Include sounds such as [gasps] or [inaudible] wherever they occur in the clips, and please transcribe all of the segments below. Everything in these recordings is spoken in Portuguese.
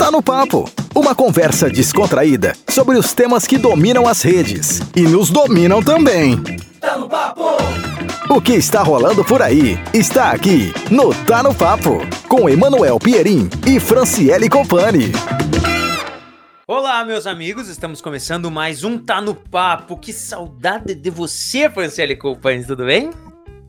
Tá no Papo uma conversa descontraída sobre os temas que dominam as redes e nos dominam também. Tá no Papo! O que está rolando por aí está aqui no Tá no Papo com Emanuel Pierin e Franciele Copani. Olá, meus amigos, estamos começando mais um Tá no Papo. Que saudade de você, Franciele Copani, tudo bem?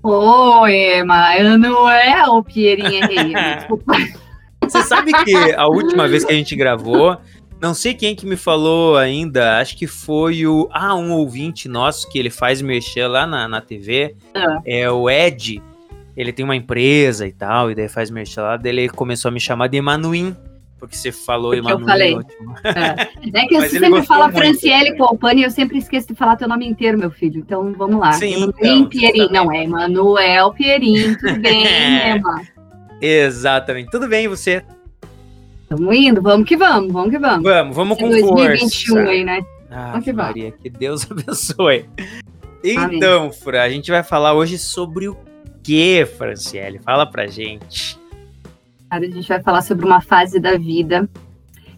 Oi, Emanuel Pierin, [laughs] desculpa. Você sabe que a última vez que a gente gravou, não sei quem que me falou ainda, acho que foi o. Ah, um ouvinte nosso que ele faz mexer lá na, na TV. Ah. É o Ed. Ele tem uma empresa e tal, e daí faz mexer lá. Daí ele começou a me chamar de Emanuim. Porque você falou Emanuim. Eu falei. É. [laughs] é que você sempre fala Franciele Colpani e eu sempre esqueço de falar teu nome inteiro, meu filho. Então vamos lá. Sim, Emanuim então, Pierin. Não, é Emanuel Pierin. Tudo bem, [laughs] é. Ema? Exatamente. Tudo bem, e você? Estamos indo, vamos que vamos, vamos que vamos. Vamos, vamos com 2021 força. aí, né? Ah, vamos que Maria, vamos. que Deus [laughs] abençoe. Então, Amém. A gente vai falar hoje sobre o que, Franciele? Fala pra gente. Cara, a gente vai falar sobre uma fase da vida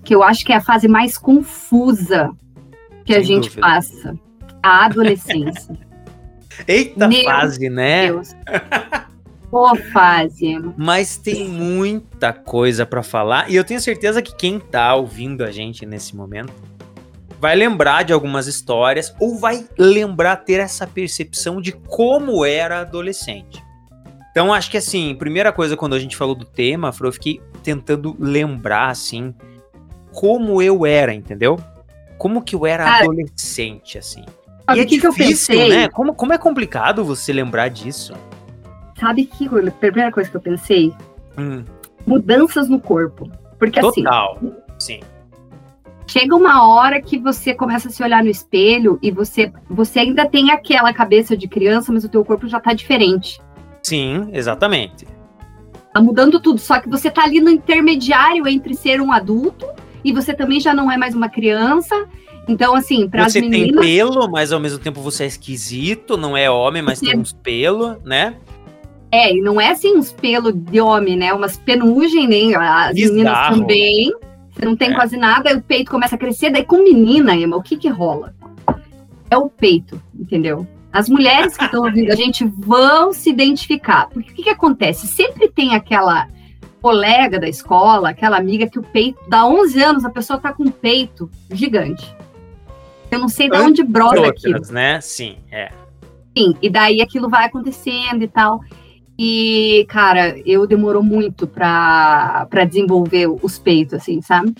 que eu acho que é a fase mais confusa que Sem a gente dúvida. passa. A adolescência. [laughs] Eita Meu fase, né? Deus. [laughs] boa fase. Mas tem muita coisa para falar e eu tenho certeza que quem tá ouvindo a gente nesse momento vai lembrar de algumas histórias ou vai lembrar ter essa percepção de como era adolescente. Então acho que assim, primeira coisa quando a gente falou do tema, eu fiquei tentando lembrar assim como eu era, entendeu? Como que eu era Cara, adolescente assim. E é que difícil, que né? Como, como é complicado você lembrar disso. Sabe que a primeira coisa que eu pensei? Hum. Mudanças no corpo. Porque Total. assim. Total. Sim. Chega uma hora que você começa a se olhar no espelho e você, você ainda tem aquela cabeça de criança, mas o teu corpo já tá diferente. Sim, exatamente. Tá mudando tudo, só que você tá ali no intermediário entre ser um adulto e você também já não é mais uma criança. Então, assim, para as meninas... Você tem pelo, mas ao mesmo tempo você é esquisito, não é homem, mas tem uns pelo, né? É, e não é assim uns pelos de homem, né? Umas penugem, nem as Bizarro. meninas também. Você não tem é. quase nada, aí o peito começa a crescer. Daí com menina, Emma, o que que rola? É o peito, entendeu? As mulheres que estão ouvindo a gente vão se identificar. Porque o que que acontece? Sempre tem aquela colega da escola, aquela amiga que o peito, dá 11 anos, a pessoa tá com um peito gigante. Eu não sei de onde brota aquilo. né? Sim, é. Sim, e daí aquilo vai acontecendo e tal. E, cara, eu demorou muito pra, pra desenvolver os peitos, assim, sabe?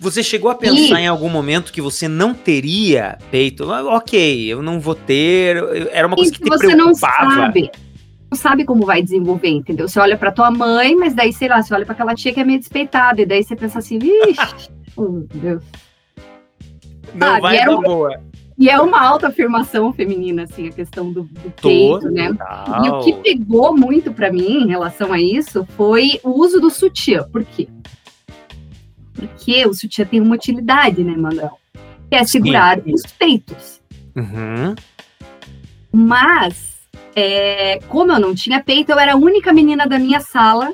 Você chegou a pensar e... em algum momento que você não teria peito? Ah, ok, eu não vou ter. Era uma coisa que, que te você preocupava. Não sabe. Não sabe como vai desenvolver, entendeu? Você olha pra tua mãe, mas daí, sei lá, você olha pra aquela tia que é meio despeitada, e daí você pensa assim, vixe, oh, [laughs] meu Deus. Não vai dar boa. E é uma alta afirmação feminina, assim, a questão do, do peito, né? E o que pegou muito para mim em relação a isso foi o uso do sutiã. Por quê? Porque o sutiã tem uma utilidade, né, Manuel? Que é segurar Sim. os peitos. Uhum. Mas, é, como eu não tinha peito, eu era a única menina da minha sala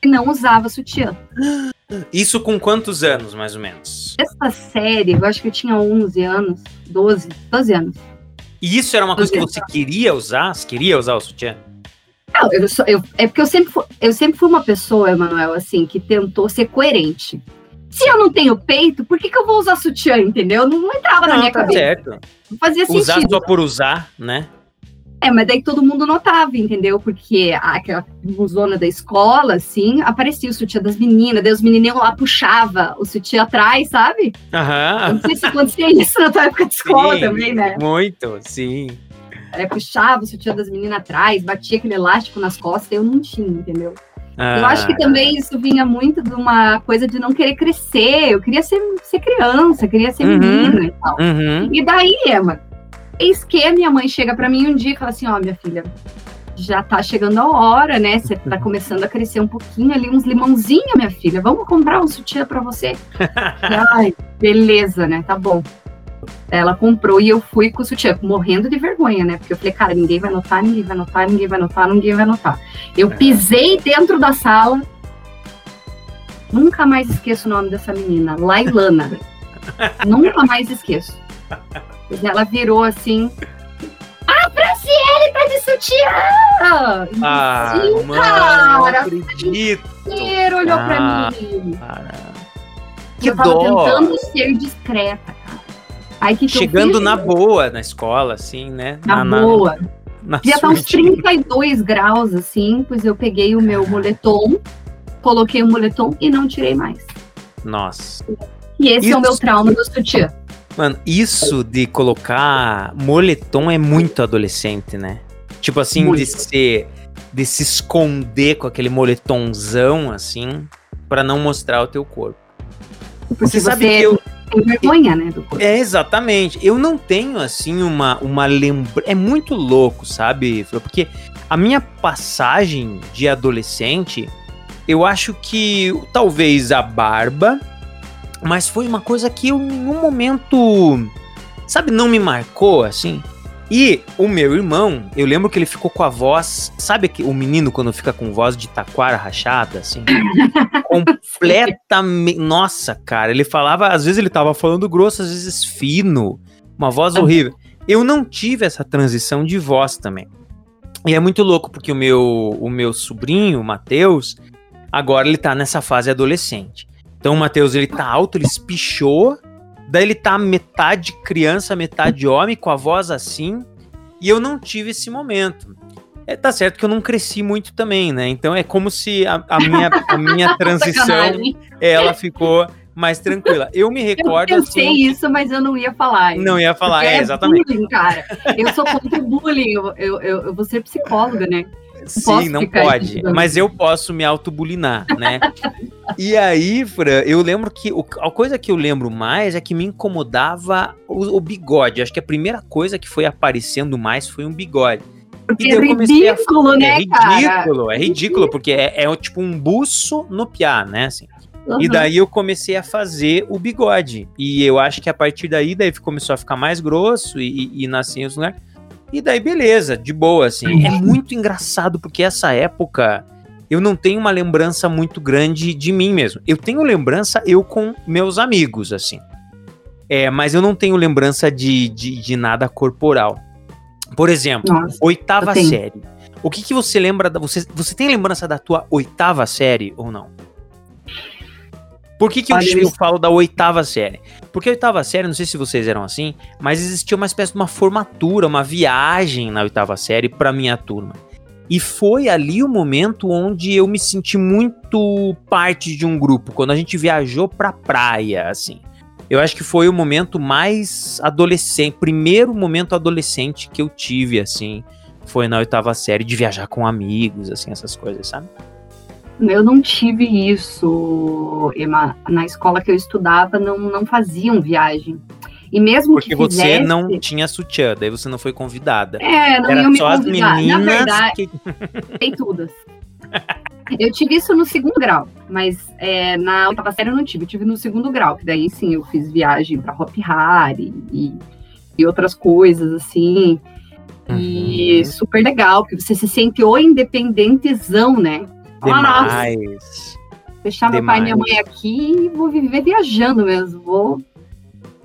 que não usava sutiã. [gasps] Isso com quantos anos, mais ou menos? Essa série, eu acho que eu tinha 11 anos, 12, 12 anos. E isso era uma coisa que você queria usar? Você queria usar o sutiã? Não, eu, sou, eu, é porque eu sempre, fui, eu sempre fui uma pessoa, Emanuel, assim, que tentou ser coerente. Se eu não tenho peito, por que, que eu vou usar sutiã, entendeu? Não, entrava não, na minha tá cabeça. Certo. Não fazia sentido. Usar só por usar, né? É, mas daí todo mundo notava, entendeu? Porque aquela zona da escola, assim, aparecia o sutiã das meninas, daí os menininhos lá puxava o sutiã atrás, sabe? Aham. Não sei se acontecia [laughs] isso na tua época de escola sim, também, né? Muito, sim. É, puxava o sutiã das meninas atrás, batia aquele elástico nas costas, eu não tinha, entendeu? Ah. Eu acho que também isso vinha muito de uma coisa de não querer crescer. Eu queria ser, ser criança, queria ser uhum, menina e tal. Uhum. E daí, Emma, Eis que minha mãe chega para mim um dia e fala assim: Ó, oh, minha filha, já tá chegando a hora, né? Você tá começando a crescer um pouquinho ali, uns limãozinhos, minha filha. Vamos comprar um sutiã para você. [laughs] Ai, beleza, né? Tá bom. Ela comprou e eu fui com o sutiã, morrendo de vergonha, né? Porque eu falei, cara, ninguém vai notar, ninguém vai notar, ninguém vai notar, ninguém vai notar. Eu é. pisei dentro da sala, Nunca mais esqueço o nome dessa menina, Lailana. [laughs] Nunca mais esqueço. Ela virou assim. A Franciele tá de sutiã! Ah, Sim, mano, cara, não acredito. O olhou ah, pra mim. Cara. Que eu tava dó. tentando ser discreta, cara. Aí, que Chegando que na boa na escola, assim, né? Na, na boa. Na, na Já tá uns 32 graus, assim, pois eu peguei o meu moletom, coloquei o moletom e não tirei mais. Nossa. E esse isso, é o meu trauma do sutiã. Mano, isso de colocar moletom é muito adolescente, né? Tipo assim, muito. de ser. De se esconder com aquele moletomzão, assim, para não mostrar o teu corpo. Porque você, você sabe que eu. Tem vergonha, né? Do corpo. É, exatamente. Eu não tenho, assim, uma, uma lembrança. É muito louco, sabe? Porque a minha passagem de adolescente, eu acho que talvez a barba mas foi uma coisa que eu, em nenhum momento, sabe, não me marcou assim. E o meu irmão, eu lembro que ele ficou com a voz, sabe que o menino quando fica com voz de taquara rachada, assim? [laughs] completamente. Nossa, cara, ele falava, às vezes ele tava falando grosso, às vezes fino, uma voz horrível. Eu não tive essa transição de voz também. E é muito louco porque o meu, o meu sobrinho, o Matheus, agora ele tá nessa fase adolescente. Então o Matheus, ele tá alto, ele espichou, daí ele tá metade criança, metade homem, com a voz assim, e eu não tive esse momento. É, tá certo que eu não cresci muito também, né? Então é como se a, a minha, a minha [laughs] transição, ela ficou mais tranquila. Eu me recordo. Eu pensei assim, isso, mas eu não ia falar. Não ia falar, é, é, exatamente. Bullying, cara. Eu sou contra o bullying. Eu, eu, eu, eu vou ser psicóloga, né? Sim, não pode. Mas eu posso me autobulinar, né? [laughs] e aí, Fran, eu lembro que o, a coisa que eu lembro mais é que me incomodava o, o bigode. Acho que a primeira coisa que foi aparecendo mais foi um bigode. Porque é ridículo, a... né, É ridículo, cara? é ridículo, porque é, é tipo um buço no piá, né, assim. Uhum. E daí eu comecei a fazer o bigode. E eu acho que a partir daí, daí começou a ficar mais grosso e, e, e nasciam os lugares. E daí, beleza, de boa, assim. É muito engraçado, porque essa época eu não tenho uma lembrança muito grande de mim mesmo. Eu tenho lembrança eu com meus amigos, assim. É, mas eu não tenho lembrança de, de, de nada corporal. Por exemplo, Nossa, oitava série. O que, que você lembra da. Você, você tem lembrança da tua oitava série ou não? Por que, que eu, eu falo da oitava série? Porque a oitava série, não sei se vocês eram assim, mas existia uma espécie de uma formatura, uma viagem na oitava série para minha turma. E foi ali o momento onde eu me senti muito parte de um grupo, quando a gente viajou pra praia, assim. Eu acho que foi o momento mais adolescente, primeiro momento adolescente que eu tive, assim, foi na oitava série, de viajar com amigos, assim, essas coisas, sabe? Eu não tive isso, Emma. Na escola que eu estudava, não, não faziam viagem. E mesmo Porque que você fizesse, não tinha sutiã, daí você não foi convidada. É, não Era só as meninas Na verdade, que... todas. Eu tive isso no segundo grau, mas é, na oitava série eu não tive. Eu tive no segundo grau, que daí sim eu fiz viagem para Hop Hari e, e outras coisas assim. Uhum. E super legal, porque você se sente o independentezão, né? Demais. Fechar meu pai e minha mãe aqui e vou viver viajando mesmo. Vou.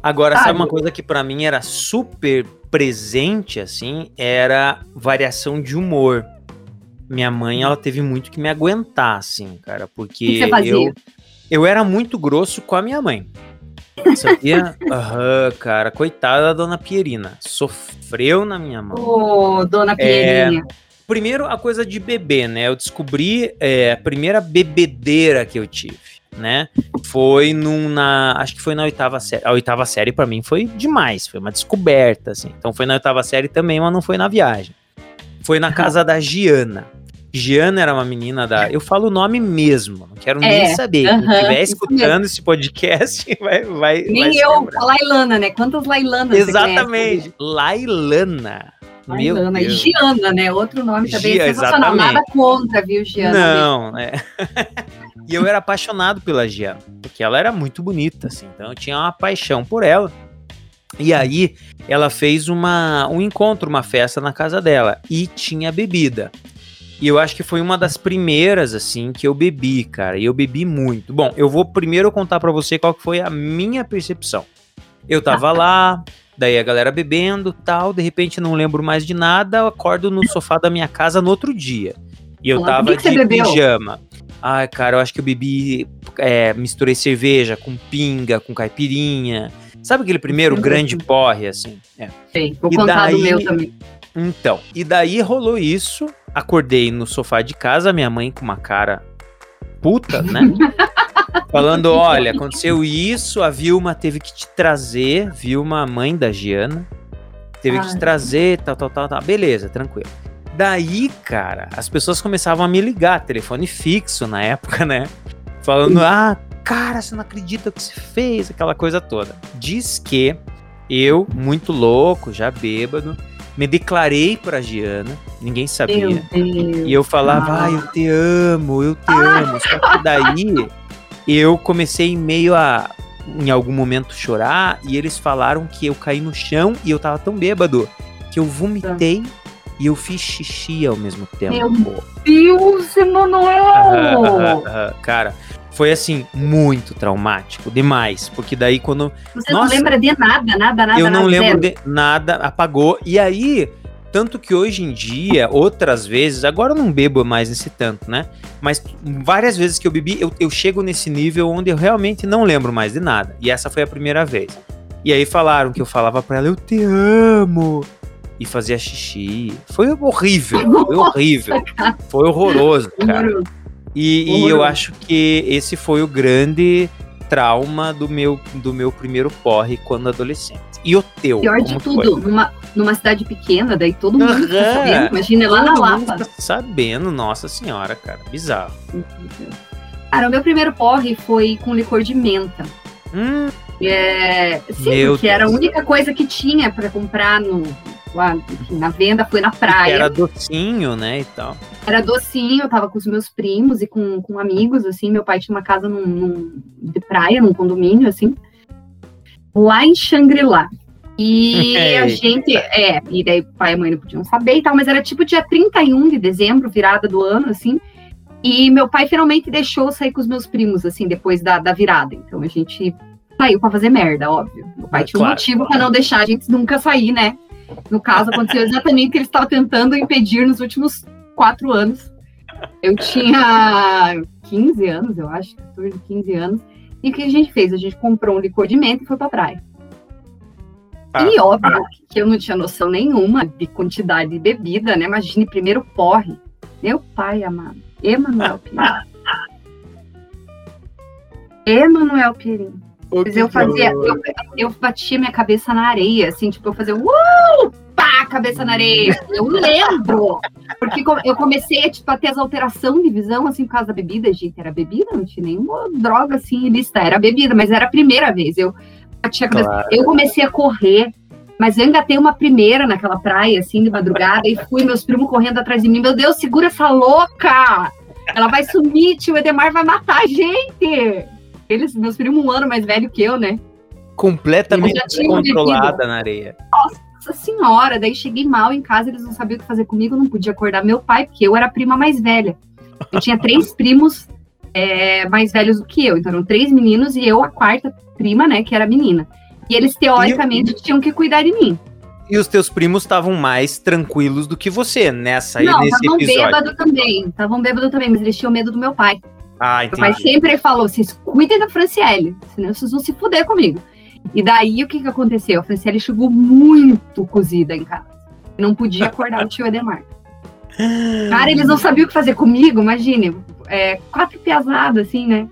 Agora, sabe, sabe uma coisa que para mim era super presente, assim, era variação de humor. Minha mãe, ela teve muito que me aguentar, assim, cara, porque eu, eu era muito grosso com a minha mãe. Sabia? [laughs] Aham, uhum, cara, coitada da dona Pierina. Sofreu na minha mão. Ô, oh, dona Pierinha. É, Primeiro, a coisa de beber, né? Eu descobri é, a primeira bebedeira que eu tive, né? Foi num, na. Acho que foi na oitava série. A oitava série, para mim, foi demais. Foi uma descoberta, assim. Então foi na oitava série também, mas não foi na viagem. Foi na [laughs] casa da Giana. Giana era uma menina da. Eu falo o nome mesmo, não quero é, nem saber. Uh -huh, Quem estiver escutando esse podcast [laughs] vai. vai nem vai eu, a Lailana, né? Quantas Lailanas Exatamente. Lailana. Lailana. E Giana, né? Outro nome também Gia, sensacional. Exatamente. Nada contra, viu, Giana? Não, é. [laughs] e eu era apaixonado pela Giana, porque ela era muito bonita, assim. Então eu tinha uma paixão por ela. E aí ela fez uma, um encontro, uma festa na casa dela. E tinha bebida. E eu acho que foi uma das primeiras, assim, que eu bebi, cara. E eu bebi muito. Bom, eu vou primeiro contar para você qual que foi a minha percepção. Eu tava [laughs] lá, daí a galera bebendo tal, de repente não lembro mais de nada, eu acordo no sofá da minha casa no outro dia. E eu tava que de pijama. Ai, cara, eu acho que eu bebi, é, misturei cerveja com pinga, com caipirinha. Sabe aquele primeiro Sim. grande porre, assim? É. Sei, vou e contar daí, do meu também. Então, e daí rolou isso, acordei no sofá de casa, minha mãe com uma cara puta, né? [laughs] Falando, olha, aconteceu isso, a Vilma teve que te trazer, Vilma, mãe da Giana, teve Ai. que te trazer, tal, tal, tal, tal. Beleza, tranquilo. Daí, cara, as pessoas começavam a me ligar, telefone fixo na época, né? Falando, ah, cara, você não acredita o que você fez, aquela coisa toda. Diz que eu, muito louco, já bêbado, me declarei pra Giana, ninguém sabia. E eu falava, ah. eu te amo, eu te ah. amo. Só que daí eu comecei meio a, em algum momento, chorar e eles falaram que eu caí no chão e eu tava tão bêbado que eu vomitei e eu fiz xixi ao mesmo tempo. Meu Deus, Emanuel! [laughs] Cara, foi assim, muito traumático, demais. Porque daí quando. Você nossa, não lembra de nada, nada, nada. Eu não nada, lembro zero. de nada, apagou. E aí, tanto que hoje em dia, outras vezes, agora eu não bebo mais nesse tanto, né? Mas várias vezes que eu bebi, eu, eu chego nesse nível onde eu realmente não lembro mais de nada. E essa foi a primeira vez. E aí falaram que eu falava pra ela, eu te amo. E fazia xixi. Foi horrível, foi horrível. Foi horroroso, cara. E, e eu acho que esse foi o grande trauma do meu, do meu primeiro porre quando adolescente. E o teu? Pior de tudo, numa, numa cidade pequena, daí todo mundo uhum. tá sabendo. Imagina lá na Lapa. Tá sabendo, nossa senhora, cara. Bizarro. Cara, o meu primeiro porre foi com licor de menta. Hum. É, sim, meu porque Deus. era a única coisa que tinha para comprar no, lá, enfim, na venda, foi na praia. Era docinho, né, e tal. Era docinho, eu tava com os meus primos e com, com amigos, assim, meu pai tinha uma casa num, num de praia, num condomínio, assim, lá em Xangri-Lá. E [laughs] a gente, é, e daí pai e mãe não podiam saber e tal, mas era tipo dia 31 de dezembro, virada do ano, assim, e meu pai finalmente deixou sair com os meus primos, assim, depois da, da virada. Então a gente saiu para fazer merda, óbvio. Meu pai é, tinha claro. um motivo para não deixar a gente nunca sair, né? No caso, aconteceu exatamente o que ele estava tentando impedir nos últimos quatro anos. Eu tinha 15 anos, eu acho, 14, 15 anos. E o que a gente fez? A gente comprou um licor de menta e foi pra praia. Ah, e óbvio ah. que eu não tinha noção nenhuma de quantidade de bebida, né? Imagine primeiro porre. Meu pai amado. Emanuel Pierin. Emanuel Pierin. Mas eu fazia, eu, eu batia minha cabeça na areia, assim, tipo, eu fazia pá, cabeça na areia. Eu lembro. Porque eu comecei tipo, a ter as alterações de visão, assim, por causa da bebida, gente. Era bebida, não tinha nenhuma droga assim lista, era bebida, mas era a primeira vez. Eu batia a cabeça. Claro. Eu comecei a correr. Mas eu engatei uma primeira naquela praia, assim, de madrugada, e fui, meus primos correndo atrás de mim. Meu Deus, segura essa louca! Ela vai sumir, tio Edemar vai matar a gente! Eles, meus primos, um ano mais velho que eu, né? Completamente controlada na areia. Nossa senhora, daí cheguei mal em casa, eles não sabiam o que fazer comigo, não podia acordar meu pai, porque eu era a prima mais velha. Eu tinha três [laughs] primos é, mais velhos do que eu, então eram três meninos e eu a quarta prima, né, que era menina. E eles, teoricamente, e... tinham que cuidar de mim. E os teus primos estavam mais tranquilos do que você nessa Não, nesse episódio. Não, estavam bêbados também. Estavam bêbados também, mas eles tinham medo do meu pai. Ah, entendi. Meu pai sempre falou: vocês cuidem da Franciele, senão vocês vão se fuder comigo. E daí o que, que aconteceu? A Franciele chegou muito cozida em casa. Não podia acordar o tio Edemar. Cara, eles não sabiam o que fazer comigo, imagine. É, quatro piazadas, assim, né?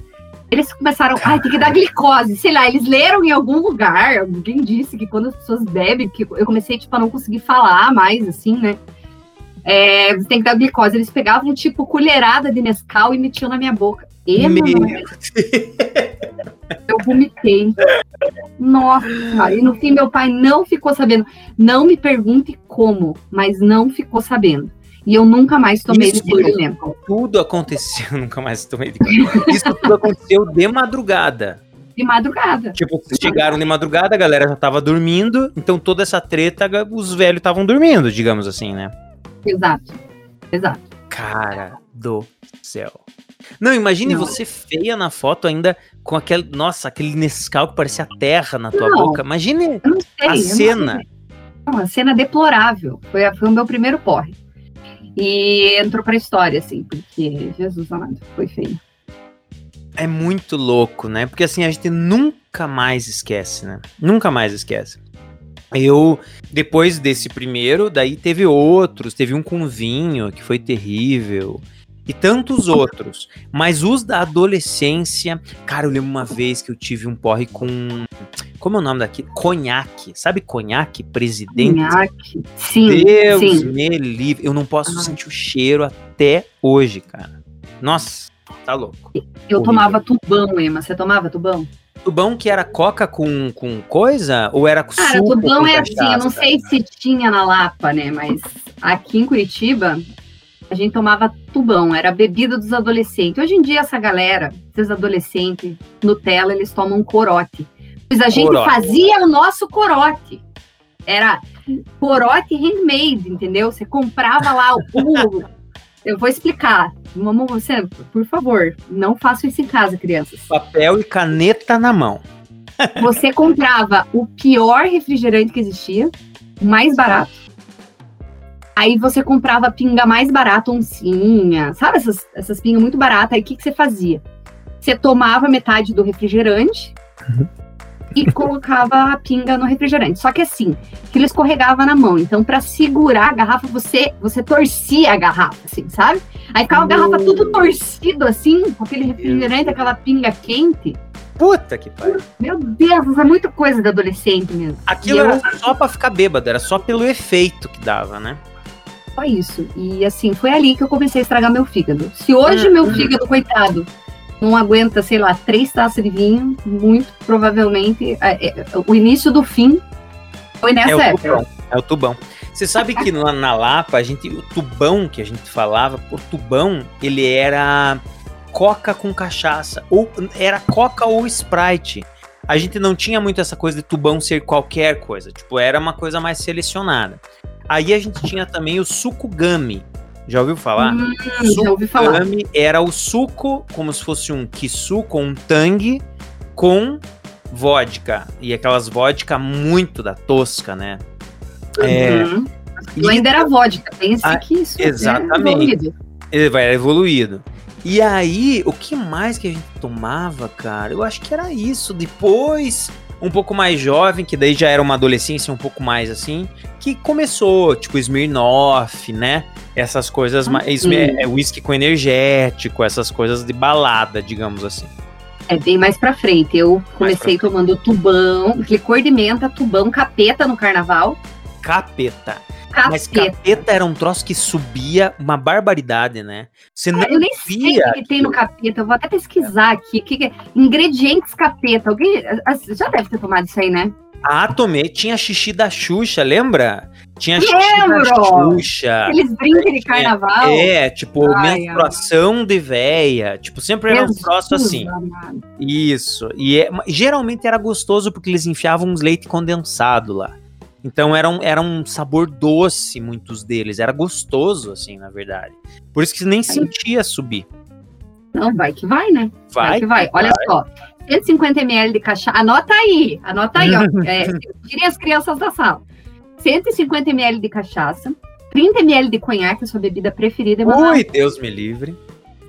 Eles começaram, ai, tem que dar glicose, sei lá, eles leram em algum lugar, alguém disse que quando as pessoas bebem, que eu comecei, tipo, a não conseguir falar mais, assim, né? É, tem que dar glicose. Eles pegavam, tipo, colherada de Nescau e metiam na minha boca. E, eu vomitei. Nossa, e no fim meu pai não ficou sabendo. Não me pergunte como, mas não ficou sabendo. E eu nunca mais tomei Isso menta. Tudo aconteceu, [laughs] nunca mais tomei licor. Isso tudo aconteceu de madrugada. De madrugada. Tipo, chegaram de madrugada, a galera já tava dormindo, então toda essa treta, os velhos estavam dormindo, digamos assim, né? Exato. Exato. Cara do céu. Não, imagine não. você feia na foto ainda com aquele, nossa, aquele Nescau que parecia terra na tua não, boca. Imagine sei, a cena. Não, a cena deplorável. Foi, foi o meu primeiro porre. E entrou pra história, assim, porque, Jesus amado, foi feio. É muito louco, né? Porque assim, a gente nunca mais esquece, né? Nunca mais esquece. Eu, depois desse primeiro, daí teve outros, teve um com vinho que foi terrível e tantos outros. Mas os da adolescência, cara, eu lembro uma vez que eu tive um porre com. Como é o nome daqui? Conhaque. Sabe conhaque, presidente? Conhaque. Sim. Deus sim. me livre. Eu não posso ah. sentir o cheiro até hoje, cara. Nossa, tá louco. Eu Horrível. tomava tubão, Emma. Você tomava tubão? Tubão que era coca com, com coisa? Ou era Cara, suco tubão é assim, eu não sei se tinha na Lapa, né? Mas aqui em Curitiba, a gente tomava tubão, era a bebida dos adolescentes. Hoje em dia, essa galera, esses adolescentes, Nutella, eles tomam corote. Mas a gente corote. fazia o nosso corote. Era corote handmade, entendeu? Você comprava lá o. [laughs] eu vou explicar. Mamãe, você, por favor, não faça isso em casa, crianças. Papel e caneta na mão. Você comprava o pior refrigerante que existia, o mais barato Aí você comprava pinga mais barata, oncinha, sabe essas, essas pingas muito baratas? Aí o que, que você fazia? Você tomava metade do refrigerante uhum. e colocava a pinga no refrigerante. Só que assim, ele escorregava na mão. Então, para segurar a garrafa, você você torcia a garrafa, assim, sabe? Aí ficava a garrafa tudo torcido, assim, com aquele refrigerante, aquela pinga quente. Puta que pariu. Meu Deus, isso é muita coisa de adolescente mesmo. Aquilo eu... era só pra ficar bêbado, era só pelo efeito que dava, né? Só isso. E assim, foi ali que eu comecei a estragar meu fígado. Se hoje meu fígado, coitado, não aguenta, sei lá, três taças de vinho, muito provavelmente é, é, o início do fim foi nessa é época. Tubão, é o tubão. Você sabe que na, na Lapa, a gente, o tubão que a gente falava, o tubão, ele era coca com cachaça, ou era coca ou Sprite. A gente não tinha muito essa coisa de tubão ser qualquer coisa, tipo, era uma coisa mais selecionada. Aí a gente tinha também o suco gummy. Já ouviu falar? Hum, suco já ouvi falar. Era o suco, como se fosse um kisu com um tangue com vodka. E aquelas vodka muito da tosca, né? É, uhum. É, ainda era vodka, pense ah, que isso exatamente. Ele vai evoluído. E aí, o que mais que a gente tomava, cara? Eu acho que era isso. Depois um pouco mais jovem, que daí já era uma adolescência um pouco mais assim, que começou, tipo, Smirnoff, né? Essas coisas, mais, é, é, whisky com energético, essas coisas de balada, digamos assim. É bem mais pra frente. Eu comecei tomando tubão, licor de menta, tubão, capeta no carnaval. Capeta. Capeta. Mas capeta era um troço que subia uma barbaridade, né? Você não eu nem via. sei o que tem no capeta. Eu vou até pesquisar aqui. Que que é? Ingredientes capeta. Alguém já deve ter tomado isso aí, né? Ah, tomei. Tinha xixi da Xuxa, lembra? Tinha xixi Lembro. da Xuxa. Eles brincam de carnaval. É, tipo, Ai, menstruação ai. de véia. Tipo, sempre era um troço assim. Amado. Isso. E é, geralmente era gostoso porque eles enfiavam uns leite condensado lá. Então era um, era um sabor doce, muitos deles. Era gostoso, assim, na verdade. Por isso que nem sentia subir. Não, vai que vai, né? Vai, vai que vai. Olha vai. só. 150 ml de cachaça. Anota aí, anota aí, ó. [laughs] É, tirem as crianças da sala. 150 ml de cachaça, 30 ml de conhaque, a sua bebida preferida. Ui, Deus me livre.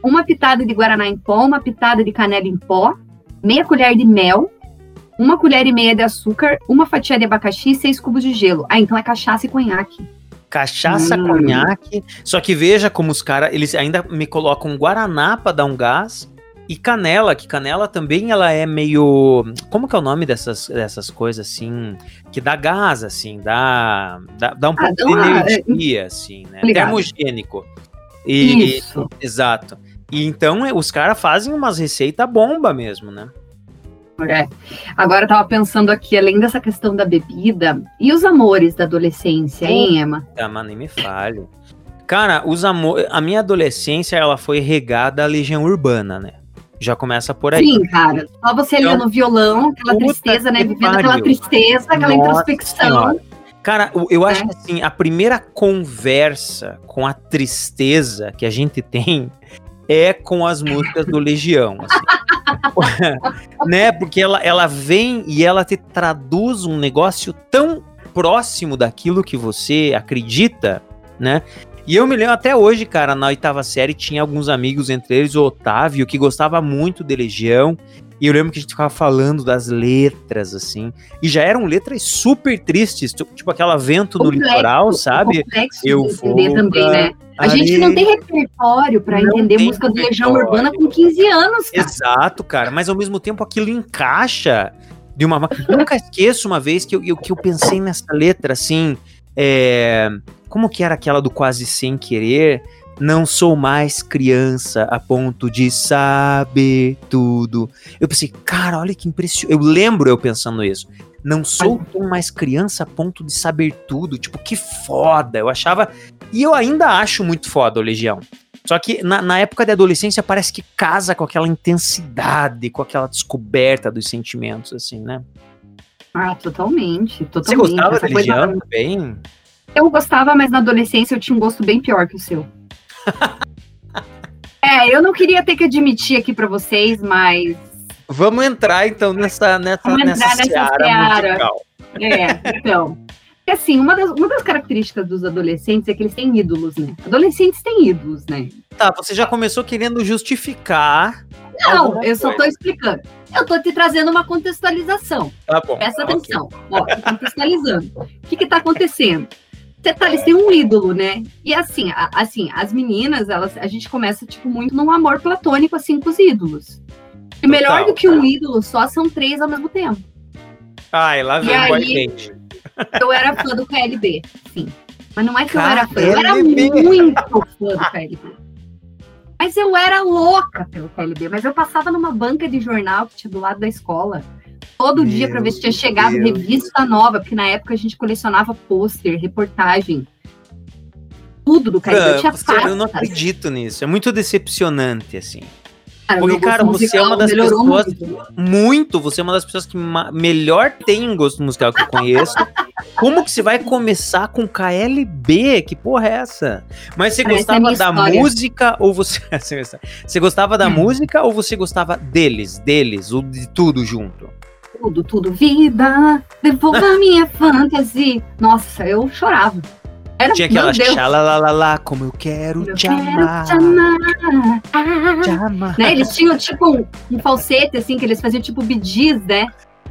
Uma pitada de guaraná em pó, uma pitada de canela em pó, meia colher de mel, uma colher e meia de açúcar, uma fatia de abacaxi e seis cubos de gelo. Ah, então é cachaça e conhaque. Cachaça, hum. conhaque. Só que veja como os caras, eles ainda me colocam guaraná pra dar um gás. E canela, que canela também ela é meio. Como que é o nome dessas, dessas coisas assim? Que dá gás, assim, dá, dá, dá um ah, pouco de energia, é... assim, né? Ligado. Termogênico. E, Isso. Exato. E então os caras fazem umas receitas bomba mesmo, né? É. Agora eu tava pensando aqui, além dessa questão da bebida, e os amores da adolescência, hein, Emma? Ah, mas nem me falho. Cara, os amores. A minha adolescência, ela foi regada à legião urbana, né? Já começa por aí. Sim, cara. Só você então, ali no violão, aquela tristeza, né? Vivendo aquela tristeza, aquela Nossa introspecção. Senhora. Cara, eu acho é. que assim, a primeira conversa com a tristeza que a gente tem [laughs] é com as músicas do Legião. Assim. [laughs] né? Porque ela, ela vem e ela te traduz um negócio tão próximo daquilo que você acredita, né? E eu me lembro até hoje, cara, na oitava série tinha alguns amigos, entre eles o Otávio, que gostava muito de Legião. E eu lembro que a gente ficava falando das letras, assim. E já eram letras super tristes, tipo aquela vento complexo, no litoral, sabe? Eu vou também, né? A gente não tem repertório para entender música do Legião Urbana com 15 anos, cara. Exato, cara. Mas ao mesmo tempo aquilo encaixa de uma. Eu nunca esqueço uma vez que eu, eu, que eu pensei nessa letra, assim. É... Como que era aquela do quase sem querer? Não sou mais criança a ponto de saber tudo. Eu pensei, cara, olha que impressionante. Eu lembro eu pensando isso. Não sou tão mais criança a ponto de saber tudo. Tipo, que foda. Eu achava. E eu ainda acho muito foda o Legião. Só que na, na, época de adolescência parece que casa com aquela intensidade, com aquela descoberta dos sentimentos, assim, né? Ah, totalmente. totalmente. Você gostava da Legião coisa... também? Eu gostava, mas na adolescência eu tinha um gosto bem pior que o seu. É, eu não queria ter que admitir aqui para vocês, mas. Vamos entrar então nessa nessa Vamos nessa, nessa seara, seara. musical. É, então. Assim, uma das, uma das características dos adolescentes é que eles têm ídolos, né? Adolescentes têm ídolos, né? Tá, você já começou querendo justificar. Não, eu só tô explicando. Eu tô te trazendo uma contextualização. Tá bom. Presta atenção. Ó, contextualizando. O que que tá acontecendo? Você tá, eles têm um ídolo, né? E assim, a, assim, as meninas, elas, a gente começa, tipo, muito num amor platônico, assim, com os ídolos. E melhor Total, do que um ídolo, só são três ao mesmo tempo. Ai, lá vem o boy Eu era fã do KLB, sim. Mas não é que eu era fã, eu era muito fã do KLB. Mas eu era louca pelo KLB, mas eu passava numa banca de jornal que tinha do lado da escola todo Meu dia para ver se tinha chegado Deus. revista nova, porque na época a gente colecionava pôster, reportagem. Tudo do KLB. Eu, tinha eu não acredito nisso. É muito decepcionante, assim. Cara, Porque, cara, você é uma das pessoas. Muito. muito. você é uma das pessoas que melhor tem um gosto musical que eu conheço. Como que você vai começar com KLB? Que porra é essa? Mas você Parece gostava da história. música ou você. [laughs] você gostava da hum. música ou você gostava deles, deles, ou de tudo junto? Tudo, tudo. Vida, devolva minha fantasia. Nossa, eu chorava. Era, Tinha aquela xalalalala, como eu quero eu te quero amar. Te amar. Ah, te amar. Né? Eles tinham tipo um, um, falsete, assim, que eles faziam tipo bidis, né?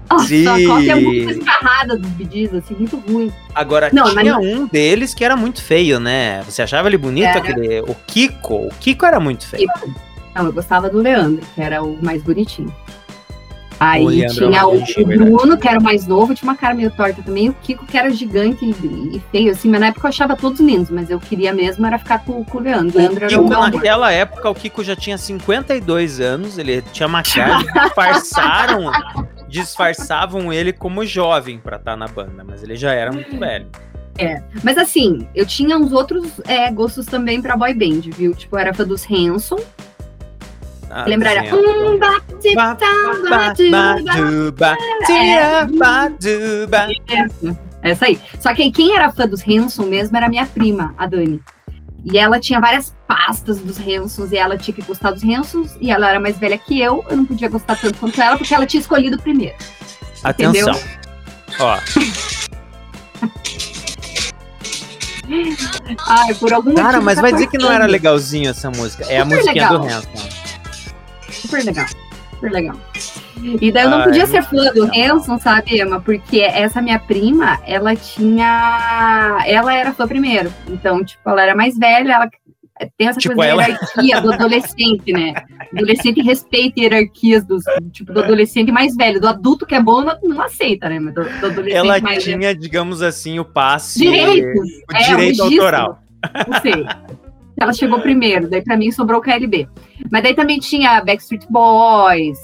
Nossa, Sim. a cópia é muito escarrada dos bidis, assim, muito ruim. Agora, não, tinha mas... um deles que era muito feio, né? Você achava ele bonito? Era... Aquele, o Kiko. O Kiko era muito feio. Não, eu gostava do Leandro, que era o mais bonitinho. Aí é tinha o, o Bruno, que era o mais novo, tinha uma cara meio torta também, o Kiko, que era gigante e, e, feio, assim, mas na época eu achava todos lindos, mas eu queria mesmo era ficar com, com o Leandro. O Leandro Kiko, naquela época, o Kiko já tinha 52 anos, ele tinha maquiagem, [laughs] disfarçaram, disfarçavam ele como jovem pra estar tá na banda, mas ele já era muito velho. É, mas assim, eu tinha uns outros é, gostos também pra boy band, viu? Tipo, eu era fã dos Hanson, Lembraram. Essa aí. Só que quem era fã dos Hanson mesmo era minha prima, a Dani. E ela tinha várias pastas dos Hansons e ela tinha que gostar dos Hansons e ela era mais velha que eu, eu não podia gostar tanto quanto ela porque ela tinha escolhido primeiro. Atenção. Entendeu? Ó. Ai, por algum Cara, mas tá vai dizer que não era legalzinho essa música. É a musiquinha legal. do Hanson super legal. Super legal. E daí eu não podia ser fã do Hanson, sabe, Emma? Porque essa minha prima, ela tinha. Ela era fã primeiro. Então, tipo, ela era mais velha, ela tem essa tipo coisa ela... da hierarquia do adolescente, né? Adolescente respeita hierarquias dos, tipo, do adolescente mais velho. Do adulto que é bom, não, não aceita, né? Do, do adolescente ela mais tinha, velho. digamos assim, o passe. Direitos. O é, direito o autoral. Não sei. [laughs] Ela chegou primeiro, daí pra mim sobrou o KLB. Mas daí também tinha Backstreet Boys,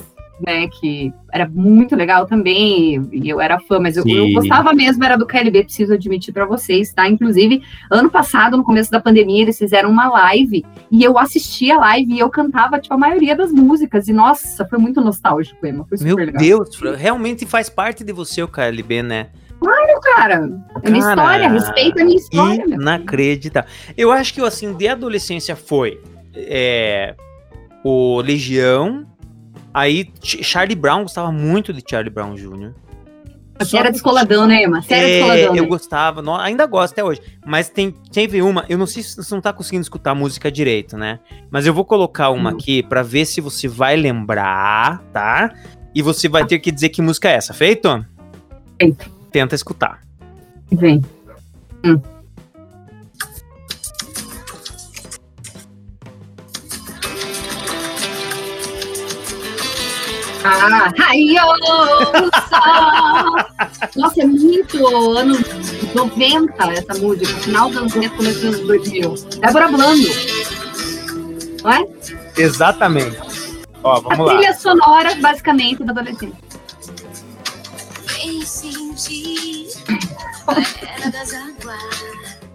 né, que era muito legal também, e eu era fã, mas eu, eu, gostava mesmo, era do KLB, preciso admitir para vocês, tá? Inclusive, ano passado, no começo da pandemia, eles fizeram uma live, e eu assisti a live e eu cantava, tipo, a maioria das músicas, e nossa, foi muito nostálgico, Emma, foi super Meu legal. Deus, realmente faz parte de você o KLB, né? Claro, cara. É minha história, respeita a minha história. Inacreditável. Eu acho que assim, de adolescência foi é, o Legião, aí Ch- Charlie Brown, gostava muito de Charlie Brown Jr. Você era descoladão, né, Emma? Você era É, descoladão. eu né? gostava, no- ainda gosto até hoje. Mas tem, teve uma, eu não sei se você não tá conseguindo escutar a música direito, né? Mas eu vou colocar uma Hum. aqui pra ver se você vai lembrar, tá? E você vai ter que dizer que música é essa, feito? Feito. Tenta escutar. Vem. Hum. Ah, sol. Nossa, é muito anos 90 essa música. Final dos anos 90, começo dos anos 2000. Débora Blando. Não é? Exatamente. Ó, A vamos lá. trilha sonora, basicamente, da adolescente.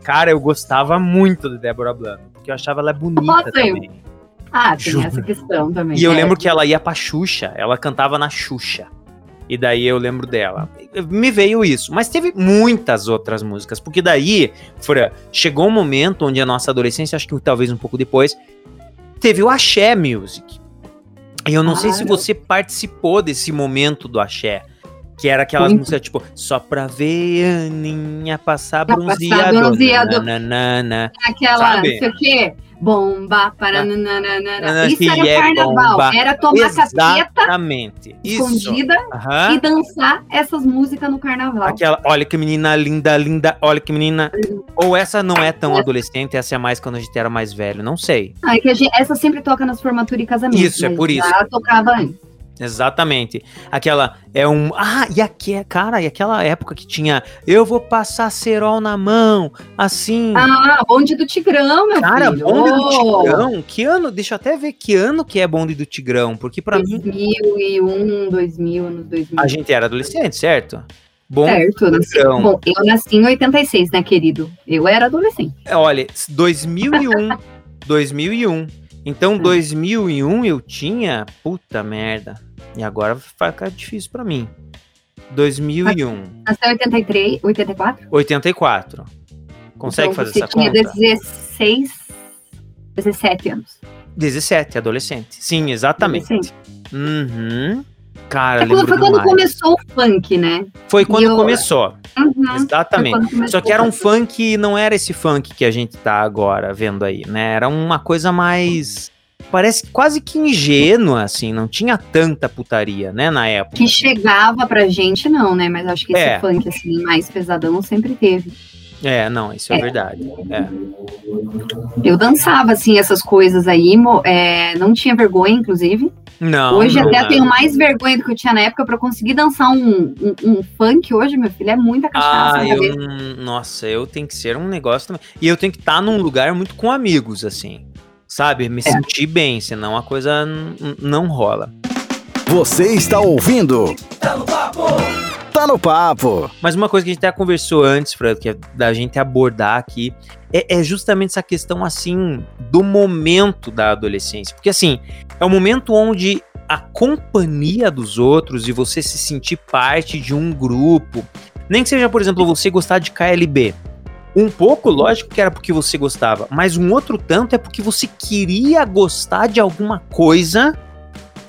Cara, eu gostava muito de Débora Blando, porque eu achava ela bonita Nossa, eu- também. Ah, tem Juro. essa questão também. E eu É. lembro que ela ia pra Xuxa, ela cantava na Xuxa. E daí eu lembro dela. Me veio isso. Mas teve muitas outras músicas. Porque daí, Fran, chegou um momento onde a nossa adolescência, acho que talvez um pouco depois, teve o Axé Music. E eu não sei se Claro. você participou desse momento do Axé. Que era aquelas Muito. músicas tipo, só pra ver a Aninha passar bronzeado. bronzeado. nananana. Aquela, Sabe? não sei o quê, bomba para Ah. nananana. Isso que era é carnaval, bomba. era tomar capeta Exatamente. Isso. escondida Aham. e dançar essas músicas no carnaval. Aquela, olha que menina linda, linda, olha que menina. Ou essa não é tão adolescente, essa é mais quando a gente era mais velho, não sei. Ah, é que gente- essa sempre toca nas formaturas e casamentos. Isso, é mas por isso. Já tocava antes. Exatamente. Aquela é um. Ah, e aqui, cara, e aquela época que tinha. Eu vou passar cerol na mão, assim. Ah, bonde do Tigrão, meu cara, filho. bonde do Ô, Tigrão. Que ano? Deixa eu até ver que ano que é bonde do Tigrão, porque pra mim 2001, 2000, anos 2000. a gente era adolescente, certo? Bonde Certo, eu nasci, bom, eu nasci em 86, né, querido? Eu era adolescente. Olha, 2001. 2001. Então, Hum. 2001 eu tinha. Puta merda. E agora vai ficar difícil pra mim. 2001. Nasci em 83, 84. 84. Consegue então fazer você essa tinha conta? 16, 17 anos. 17, adolescente. Sim, exatamente. Adolescente. Uhum. Cara, É foi quando demais. começou o funk, né? Foi quando eu- começou. Uhum, Exatamente. quando começou Só que era um funk, não era esse funk que a gente tá agora vendo aí, né? Era uma coisa mais. Parece quase que ingênua, assim, não tinha tanta putaria, né, na época. Que chegava pra gente, não, né? Mas acho que esse É. funk, assim, mais pesadão sempre teve. É, não, isso é, É. verdade. É. Eu dançava, assim, essas coisas aí, mo- é, não tinha vergonha, inclusive. Não. hoje não, até é. tenho mais vergonha do que eu tinha na época pra conseguir dançar um, um, um funk hoje, meu filho, é muita cachaça Ah, na eu. não- Nossa, eu tenho que ser um negócio também. E eu tenho que estar num lugar muito com amigos, assim. Sabe? É. Me sentir bem, senão a coisa não rola. Você está ouvindo? Tá no papo. Mas uma coisa que a gente até conversou antes, Fred, que é da gente abordar aqui, é, é justamente essa questão, assim, do momento da adolescência. Porque, assim, é o momento onde a companhia dos outros e você se sentir parte de um grupo, nem que seja, por exemplo, você gostar de KLB. Um pouco, lógico que era porque você gostava, mas um outro tanto é porque você queria gostar de alguma coisa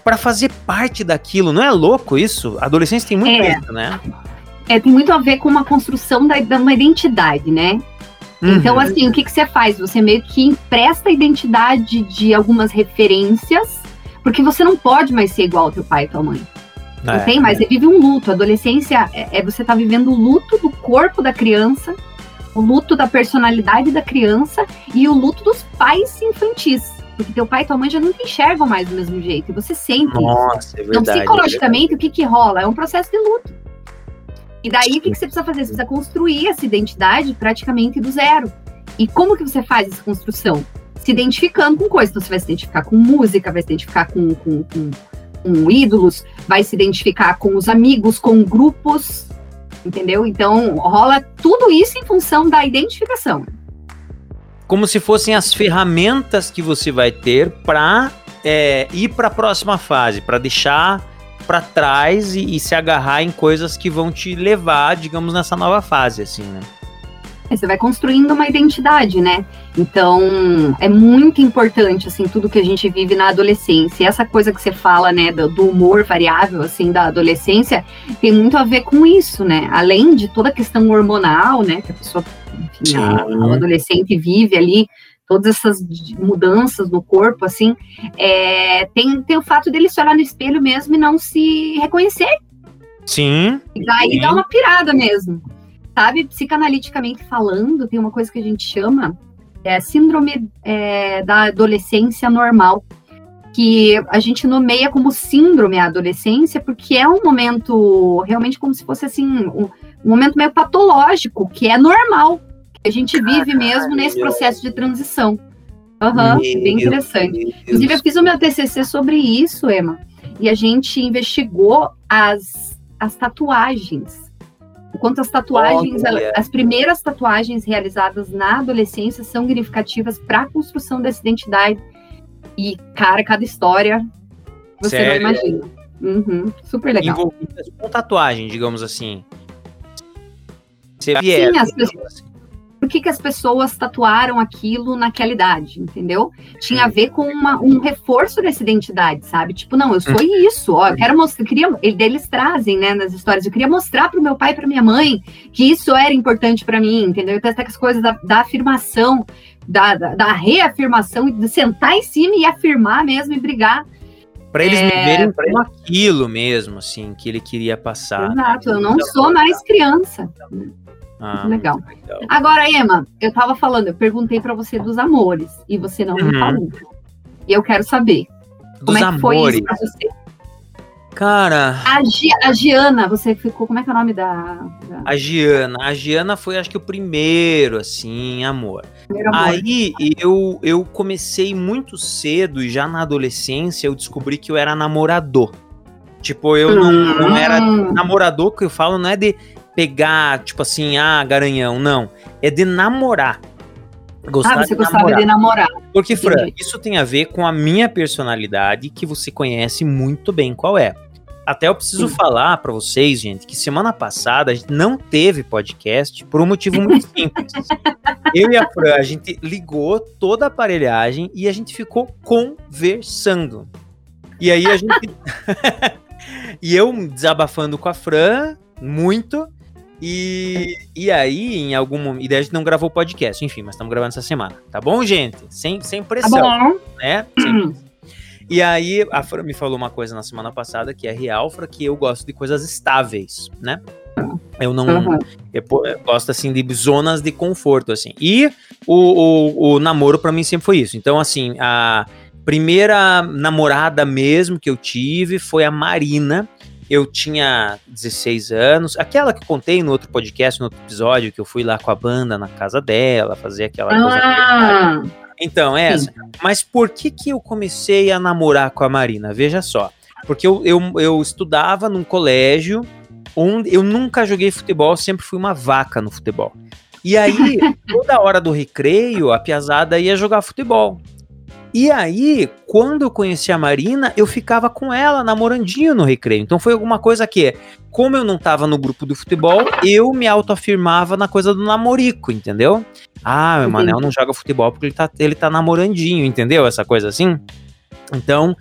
pra fazer parte daquilo. Não é louco isso? A adolescência tem muito É. isso, né? É, tem muito a ver com uma construção da, de uma identidade, né? Então, Uhum. assim, o que, que você faz? Você meio que empresta a identidade de algumas referências, porque você não pode mais ser igual ao teu pai e tua mãe. Não É. tem mais, você vive um luto. A adolescência é, é você tá vivendo o luto do corpo da criança, o luto da personalidade da criança e o luto dos pais infantis. Porque teu pai e tua mãe já não te enxergam mais do mesmo jeito, e você sente isso. Nossa, é Então, verdade. psicologicamente, o que que rola? É um processo de luto. E daí, o que, que você precisa fazer? Você precisa construir essa identidade praticamente do zero. E como que você faz essa construção? Se identificando com coisas. Então, você vai se identificar com música, vai se identificar com, com, com, com ídolos, vai se identificar com os amigos, com grupos, entendeu? Então, rola tudo isso em função da identificação. Como se fossem as ferramentas que você vai ter pra é, ir pra próxima fase, pra deixar para trás e, e, se agarrar em coisas que vão te levar, digamos, nessa nova fase, assim, né? É, você vai construindo uma identidade, né? Então, é muito importante, assim, tudo que a gente vive na adolescência. E essa coisa que você fala, né, do, do, humor variável, assim, da adolescência, tem muito a ver com isso, né? Além de toda a questão hormonal, né, que a pessoa, enfim, a, a adolescente vive ali, todas essas mudanças no corpo, assim, é, tem, tem o fato dele se olhar no espelho mesmo e não se reconhecer. Sim. E daí sim. dá uma pirada mesmo. Sabe, psicanaliticamente falando, tem uma coisa que a gente chama é síndrome é, da adolescência normal, que a gente nomeia como síndrome à adolescência, porque é um momento realmente como se fosse assim, um, um momento meio patológico, que é normal, a gente vive mesmo nesse processo de transição. Uhum, bem interessante. Inclusive, eu fiz o meu TCC sobre isso, Emma, e a gente investigou as, as tatuagens Enquanto as tatuagens, as primeiras tatuagens realizadas na adolescência são significativas para a construção dessa identidade. E, cara, cada história você Sério? não imagina. Uhum, super legal. Envolvidas com tatuagem, digamos assim. Você Sim, as pessoas, por que, que as pessoas tatuaram aquilo naquela idade, entendeu? Tinha a ver com uma, um reforço dessa identidade, sabe? Tipo, não, eu sou isso, ó, eu quero mostrar, eu queria, eles trazem, né, nas histórias, eu queria mostrar para o meu pai e para minha mãe que isso era importante para mim, entendeu? Então, até as coisas da, da afirmação, da, da, da, reafirmação, de sentar em cima e afirmar mesmo e brigar. Para eles é... me verem como aquilo mesmo, assim, que ele queria passar. Exato, eu não sou mais criança. Ah, legal. legal. Agora, Emma, eu tava falando, eu perguntei para você dos amores e você não uhum. me falou. E eu quero saber. Dos como é que foi isso pra você? Cara. A, Gi, a Giana, você ficou. Como é que é o nome da, da, A Giana. A Giana foi, acho que, o primeiro, assim, amor. Primeiro amor. Aí eu, eu comecei muito cedo e já na adolescência eu descobri que eu era namorador. Tipo, eu não, não era hum. namorador, que eu falo, não é de pegar, tipo assim, ah, garanhão, não. É de namorar. Gostar ah, você de gostava namorar. de namorar. Porque, Fran, isso tem a ver com a minha personalidade, que você conhece muito bem qual é. Até eu preciso Sim. falar para vocês, gente, que semana passada a gente não teve podcast por um motivo muito [laughs] simples. eu e a Fran, a gente ligou toda a aparelhagem e a gente ficou conversando. E aí a gente. [laughs] [laughs] e eu desabafando com a Fran, muito, e, e aí, em algum momento. E daí a gente não gravou o podcast, enfim, mas estamos gravando essa semana. Tá bom, gente? Sem, sem pressão. Tá bom. Né? Sem... E aí, a Fran me falou uma coisa na semana passada que é real, Fra, que eu gosto de coisas estáveis, né? Eu não. Uhum. Eu, eu, gosto, assim, de zonas de conforto, assim. E o, o, o namoro, para mim, sempre foi isso. Então, assim, a primeira namorada mesmo que eu tive foi a Marina eu tinha 16 anos, aquela que eu contei no outro podcast, no outro episódio, que eu fui lá com a banda na casa dela, fazer aquela ah, coisa. Então, é essa. Mas por que que eu comecei a namorar com a Marina? Veja só. Porque eu, eu, eu estudava num colégio onde eu nunca joguei futebol, sempre fui uma vaca no futebol. E aí, [laughs] toda hora do recreio, a piazada ia jogar futebol. E aí, quando eu conheci a Marina, eu ficava com ela namorandinho no recreio. Então foi alguma coisa que, como eu não tava no grupo do futebol, eu me autoafirmava na coisa do namorico, entendeu? Ah, meu Manel não joga futebol porque ele tá, ele tá namorandinho, entendeu? Essa coisa assim. Então,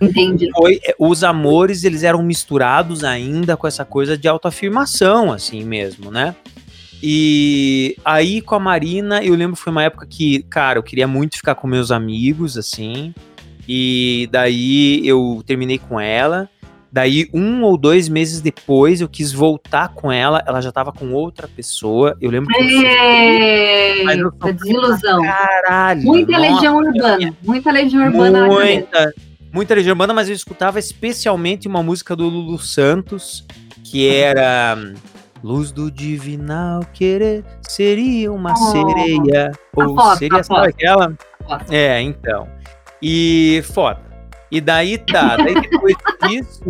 foi, é, os amores, eles eram misturados ainda com essa coisa de autoafirmação, assim mesmo, né? E aí com a Marina, eu lembro que foi uma época que, cara, eu queria muito ficar com meus amigos, assim. E daí eu terminei com ela. Daí, um ou dois meses depois, eu quis voltar com ela. Ela já tava com outra pessoa. Eu lembro que. Ei, mas eu desilusão. Caralho. Muita nossa, legião urbana. Minha... Muita legião urbana. Muita, muita legião urbana, mas eu escutava especialmente uma música do Lulu Santos, que era. Luz do divinal querer seria uma oh, sereia. Ou foto, seria só aquela? É, então. E foda. E daí tá. Daí depois [laughs] disso,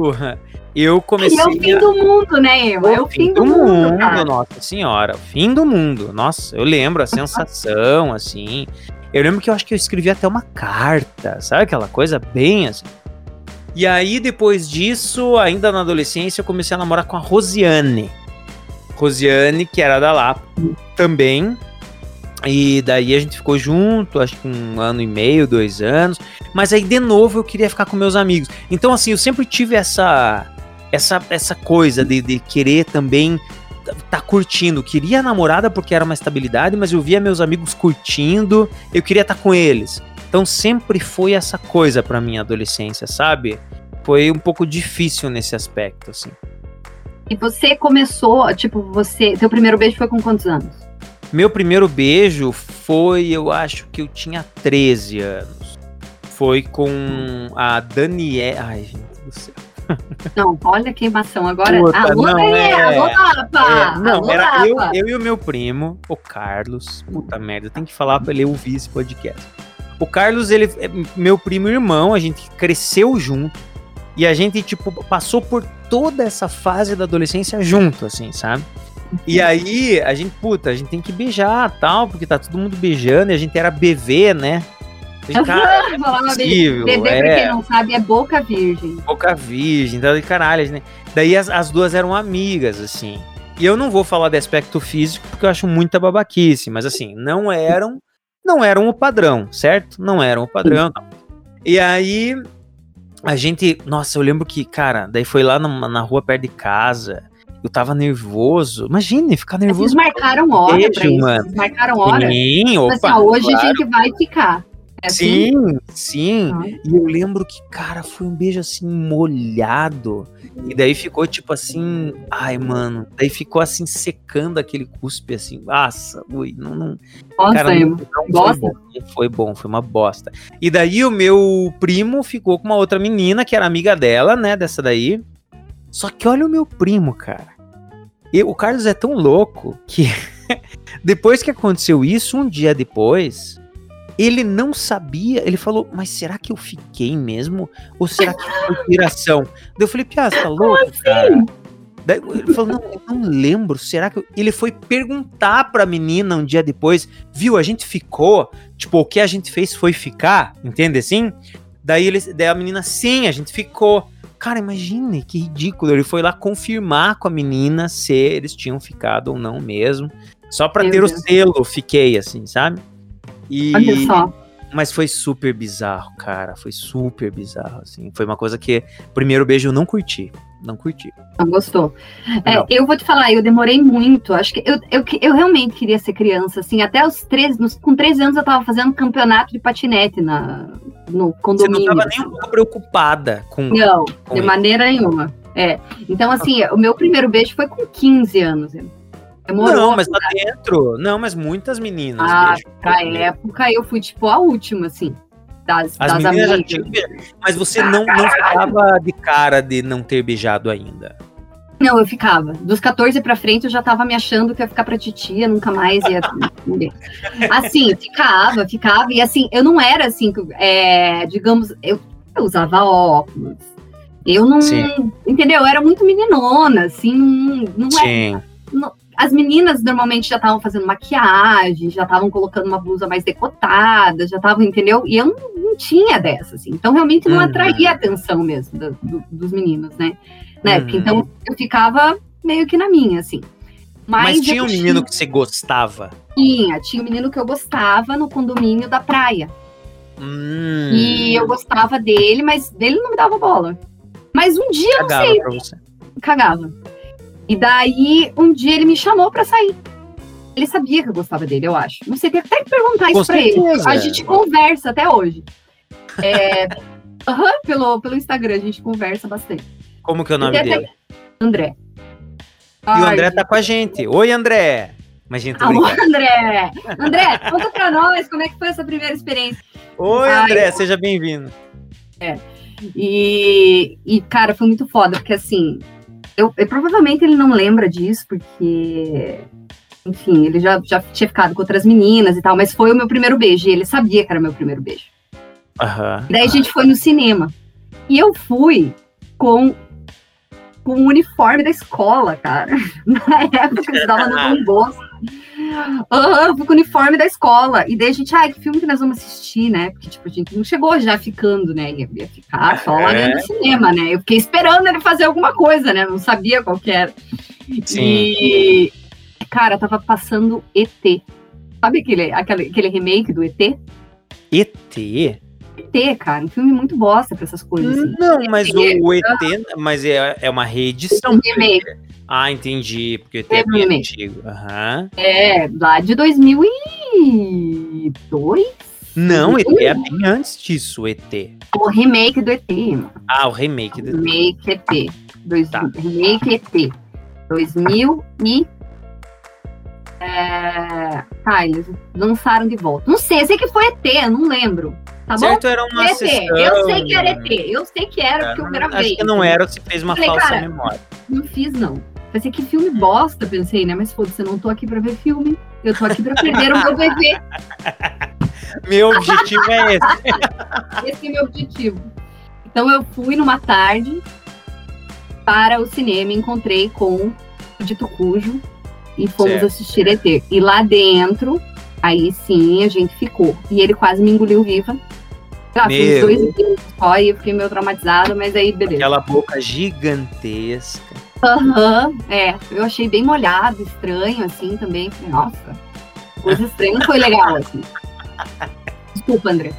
eu comecei. E é o fim a... do mundo, né, Eva? É o fim, fim do, do, mundo. mundo nossa senhora. O fim do mundo. Nossa, eu lembro a sensação, assim. Eu lembro que eu acho que eu escrevi até uma carta, sabe aquela coisa bem assim. E aí, depois disso, ainda na adolescência, eu comecei a namorar com a Rosiane. Rosiane, que era da Lapa também. E daí a gente ficou junto, acho que um ano e meio, dois anos. Mas aí, de novo, eu queria ficar com meus amigos. Então, assim, eu sempre tive essa essa, essa coisa de, de querer também tá curtindo. Queria a namorada porque era uma estabilidade, mas eu via meus amigos curtindo, eu queria estar tá com eles. Então sempre foi essa coisa para minha adolescência, sabe? Foi um pouco difícil nesse aspecto, assim. E você começou, tipo, você, seu primeiro beijo foi com quantos anos? Meu primeiro beijo foi, eu acho que eu tinha 13 anos. Foi com a Daniela. Ai, gente do céu. Não, olha a queimação agora. Puta, alô, não, é, alô, Lapa! É, não, alô, era eu, eu e o meu primo, o Carlos. Puta merda, tem que falar pra ele ouvir esse podcast. O Carlos, ele é meu primo e irmão, a gente cresceu junto. E a gente, tipo, passou por toda essa fase da adolescência junto, assim, sabe? E aí, a gente, puta, a gente tem que beijar tal, porque tá todo mundo beijando, e a gente era BV, né? Cara, é possível, Bebê, é. pra quem não sabe, é boca virgem. Boca virgem, então, caralho, né? Daí as, as duas eram amigas, assim. E eu não vou falar de aspecto físico, porque eu acho muita babaquice, mas assim, não eram, não eram o padrão, certo? Não eram o padrão. Não. E aí, a gente, nossa, eu lembro que, cara, daí foi lá na, na rua perto de casa, eu tava nervoso. Imagine, ficar nervoso. Vocês marcaram hora beijo, pra isso. Mano. Vocês marcaram hora. Sim, opa, assim, hoje claro. a gente vai ficar. É sim, assim? sim. Ah. E eu lembro que, cara, foi um beijo assim molhado. E daí ficou tipo assim, ai, mano. Daí ficou assim secando aquele cuspe assim. Nossa, ui, não, não. Nossa, cara, não, não foi bom, não foi bom, foi uma bosta. E daí o meu primo ficou com uma outra menina que era amiga dela, né, dessa daí. Só que olha o meu primo, cara. E o Carlos é tão louco que [laughs] depois que aconteceu isso, um dia depois, ele não sabia, ele falou, mas será que eu fiquei mesmo? Ou será que foi inspiração? Daí eu falei, Pia, você tá louco, assim? cara? Daí ele falou, não, eu não lembro, será que eu... Ele foi perguntar pra menina um dia depois, viu, a gente ficou, tipo, o que a gente fez foi ficar, entende assim? Daí, ele, daí a menina, sim, a gente ficou. Cara, imagine que ridículo. Ele foi lá confirmar com a menina se eles tinham ficado ou não mesmo. Só pra Meu ter Deus. o selo, fiquei assim, sabe? E... Olha só. Mas foi super bizarro, cara. Foi super bizarro, assim. Foi uma coisa que, primeiro beijo, eu não curti. Não curti. Não gostou. É, eu vou te falar, eu demorei muito. Acho que eu, eu, eu realmente queria ser criança, assim. Até os 13, nos, com 13 anos eu tava fazendo campeonato de patinete na, no condomínio. Você não tava nem um pouco preocupada com. Não, com de maneira nenhuma. É. Então, assim, o meu primeiro beijo foi com 15 anos. Demorou, não, mas tá dentro. Não, mas muitas meninas. Ah, pra época eu fui tipo a última, assim. Das, As das meninas amigas. já tinham, Mas você ah, não, não ficava de cara de não ter beijado ainda. Não, eu ficava. Dos 14 pra frente eu já tava me achando que ia ficar pra titia, nunca mais ia. [laughs] assim, ficava, ficava. E assim, eu não era assim, é, digamos, eu, eu usava óculos. Eu não. Sim. Entendeu? Eu era muito meninona, assim, não, não Sim. era. Não, as meninas normalmente já estavam fazendo maquiagem, já estavam colocando uma blusa mais decotada, já estavam, entendeu? E eu não, não, tinha dessa, assim. Então, realmente não uhum. atraía a atenção mesmo do, do, dos meninos, né? Na época. Uhum. Então, eu ficava meio que na minha, assim. Mas, Mas tinha um menino que você gostava? Tinha, tinha um menino que eu gostava no condomínio da praia. Hum. E eu gostava dele, mas ele não me dava bola. Mas um dia, Cagava não sei. Pra você. Cagava. E daí, um dia ele me chamou para sair. Ele sabia que eu gostava dele, eu acho. Não sei, tem até que perguntar isso para ele. A gente conversa até hoje. É, [laughs] uhum, pelo, pelo Instagram, a gente conversa bastante. Como que é o nome dele? Até... André. E Ai, o André tá com a gente. Oi, André! Imagina, Alô, André! André, conta pra nós como é que foi essa primeira experiência. Oi, Ai, André, seja bem-vindo. É. E, e, cara, foi muito foda, porque assim, eu, eu, provavelmente ele não lembra disso, porque, enfim, ele já, já tinha ficado com outras meninas e tal, mas foi o meu primeiro beijo, e ele sabia que era meu primeiro beijo. Uhum. Daí a gente foi no cinema. E eu fui com com o uniforme da escola, cara. [laughs] Na época, eu estudava no [laughs] Dom Bosco. Fui com o uniforme da escola. E daí a gente, ai, que filme que nós vamos assistir, né? Porque, tipo, a gente não chegou já ficando, né? Ia, ia ficar só lá dentro do cinema, né? Eu fiquei esperando ele fazer alguma coisa, né? Não sabia qual que era. Sim. E, cara, tava passando ET. Sabe aquele, aquele, aquele remake do ET? ET? ET, cara, um filme muito bosta pra essas coisas. assim. Não, mas o, o ET, mas é, é uma reedição. Um remake. Ah, entendi. Porque ET É é antigo. Aham. É, lá de 2002? Não, ET é bem antes disso, o ET. O remake do ET, mano. Ah, o remake do ET. Remake ET. Dois, Tá. Remake ET. 2000 e... É... Tá, eles lançaram de volta. Não sei, eu sei que foi ET, eu não lembro. Tá bom? Certo, era uma ET. sessão. Eu sei que era ET. Eu sei que era, porque eu gravei. Acho que não era, você fez uma Falei, falsa cara, memória. Não fiz, não. Pensei que filme bosta, pensei, né? Mas foda-se, eu não tô aqui pra ver filme. Eu tô aqui pra perder o meu bebê. [laughs] Meu objetivo é esse. [laughs] Esse é o meu objetivo. Então eu fui numa tarde para o cinema, encontrei com o Dito Cujo e fomos Certo. assistir ET. E lá dentro, aí sim a gente ficou. E ele quase me engoliu viva. Meu. dois só e eu fiquei meio traumatizada, mas aí beleza. Aquela boca gigantesca. Aham, é. Eu achei bem molhado, estranho, assim, também. Nossa, coisa estranha. Não foi legal, assim. [laughs] Desculpa, André.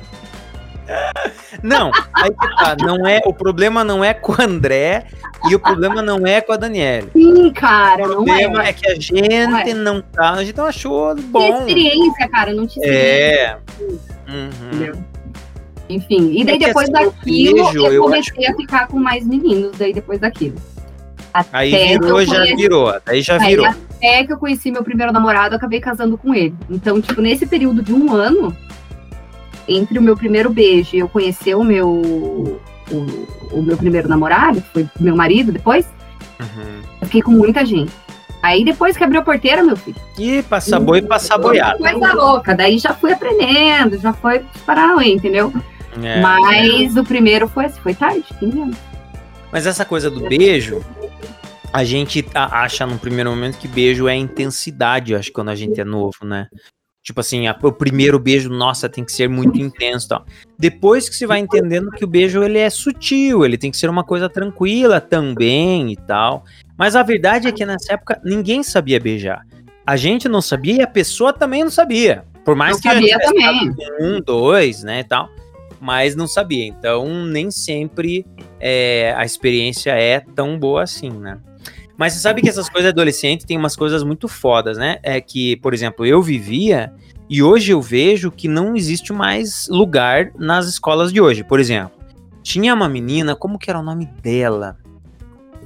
Não, aí que tá. Não é, o problema não é com o André e o problema não é com a Daniela. Sim, cara, O não problema é. é que a gente não tá. A gente não achou Que bom. experiência, cara, não te É. Uhum. Enfim, e daí É depois assim, daquilo eu eu comecei a ficar com mais meninos, daí depois daquilo. Aí Até que virou, eu já conheci- virou. Daí já Aí, virou. até que eu conheci meu primeiro namorado, eu acabei casando com ele. Então, tipo, nesse período de um ano, entre o meu primeiro beijo e eu conhecer o meu, o, o meu primeiro namorado, que foi meu marido depois, Uhum. eu fiquei com muita gente. Aí depois que abriu a porteira, meu filho. E passar boi passar boiada. Coisa louca. Daí já fui aprendendo, já foi Paranauê, entendeu? É. Mas o primeiro foi assim, foi tarde, 15 anos. Mas essa coisa do beijo, a gente acha no primeiro momento que beijo é intensidade, acho, quando a gente é novo, né? Tipo assim, a- o primeiro beijo, nossa, tem que ser muito intenso tal. Depois que você vai entendendo que o beijo ele é sutil, ele tem que ser uma coisa tranquila também e tal. Mas a verdade é que nessa época ninguém sabia beijar. A gente não sabia e a pessoa também não sabia. Por mais Não que sabia também. um, dois, né, e tal, mas não sabia. Então, nem sempre é, a experiência é tão boa assim, né? Mas você sabe que essas coisas adolescentes tem umas coisas muito fodas, né? É que, por exemplo, eu vivia e hoje eu vejo que não existe mais lugar nas escolas de hoje. Por exemplo, tinha uma menina, como que era o nome dela?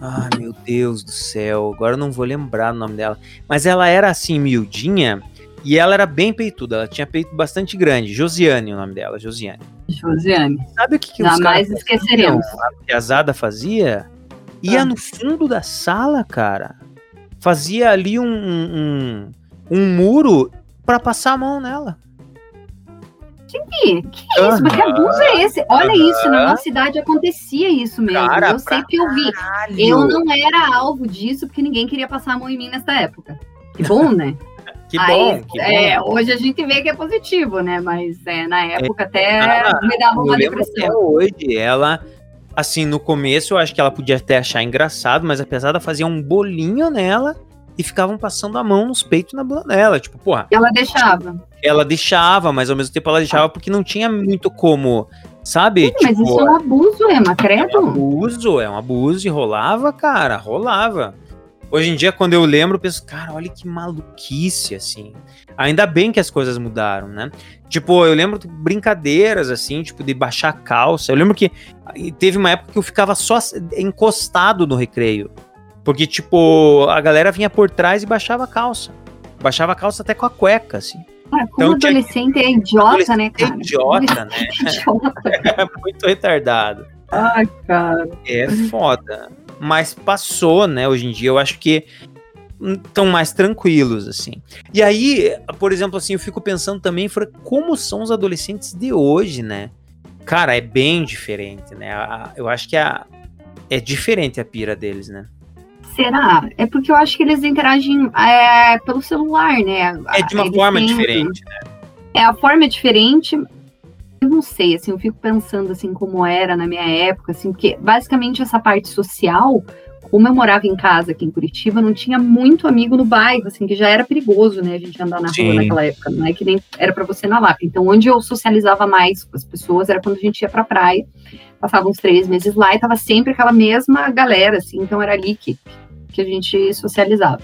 Ah, meu Deus do céu, agora eu não vou lembrar o nome dela. Mas ela era assim, miudinha, e ela era bem peituda, ela tinha peito bastante grande. Josiane, o nome dela, Josiane. Josiane. Sabe o que, que os Jamais caras esqueceremos. faziam? A piazada fazia? Ia Ah. no fundo da sala, cara. Fazia ali um, um, um muro pra passar a mão nela. Que, que isso? Mas que abuso é esse? Olha isso, na nossa cidade acontecia isso mesmo. Cara, eu sei que eu vi. Eu não era alvo disso porque ninguém queria passar a mão em mim nessa época. Que bom, né? Que Aí, bom, que é, bom. hoje a gente vê que é positivo, né? Mas é, na época até Ah, me dava uma lembro até depressão. hoje, ela, assim, no começo eu acho que ela podia até achar engraçado, mas a pesada fazia um bolinho nela e ficavam passando a mão nos peitos na bunda dela. Tipo, porra, Ela deixava. ela deixava, mas ao mesmo tempo ela deixava porque não tinha muito como, sabe? Sim, mas tipo, isso é um abuso, Ema, É um credo. abuso, é um abuso e rolava, cara, rolava. Hoje em dia, quando eu lembro, eu penso, cara, olha que maluquice, assim. Ainda bem que as coisas mudaram, né? Tipo, eu lembro de brincadeiras, assim, tipo, de baixar a calça. Eu lembro que teve uma época que eu ficava só encostado no recreio. Porque, tipo, a galera vinha por trás e baixava a calça. Baixava a calça até com a cueca, assim. Cara, como Então, tinha- adolescente é idiota, né, cara? Idiota, né? Idiota. [laughs] É muito retardado. Ai, cara. É foda. Mas passou, né? Hoje em dia eu acho que estão mais tranquilos, assim. E aí, por exemplo, assim, eu fico pensando também, como são os adolescentes de hoje, né? Cara, é bem diferente, né? Eu acho que a, é diferente a pira deles, né? Será? É porque eu acho que eles interagem é, pelo celular, né? É de uma Eles forma têm- diferente, né? É, a forma é diferente. Eu não sei, assim, eu fico pensando, assim, como era na minha época, assim, porque basicamente essa parte social, como eu morava em casa aqui em Curitiba, não tinha muito amigo no bairro, assim, que já era perigoso, né, a gente andar na Sim. rua naquela época, não é que nem era pra você na Lapa. Então, onde eu socializava mais com as pessoas era quando a gente ia pra praia, passava uns três meses lá e tava sempre aquela mesma galera, assim, então era ali que, que a gente socializava.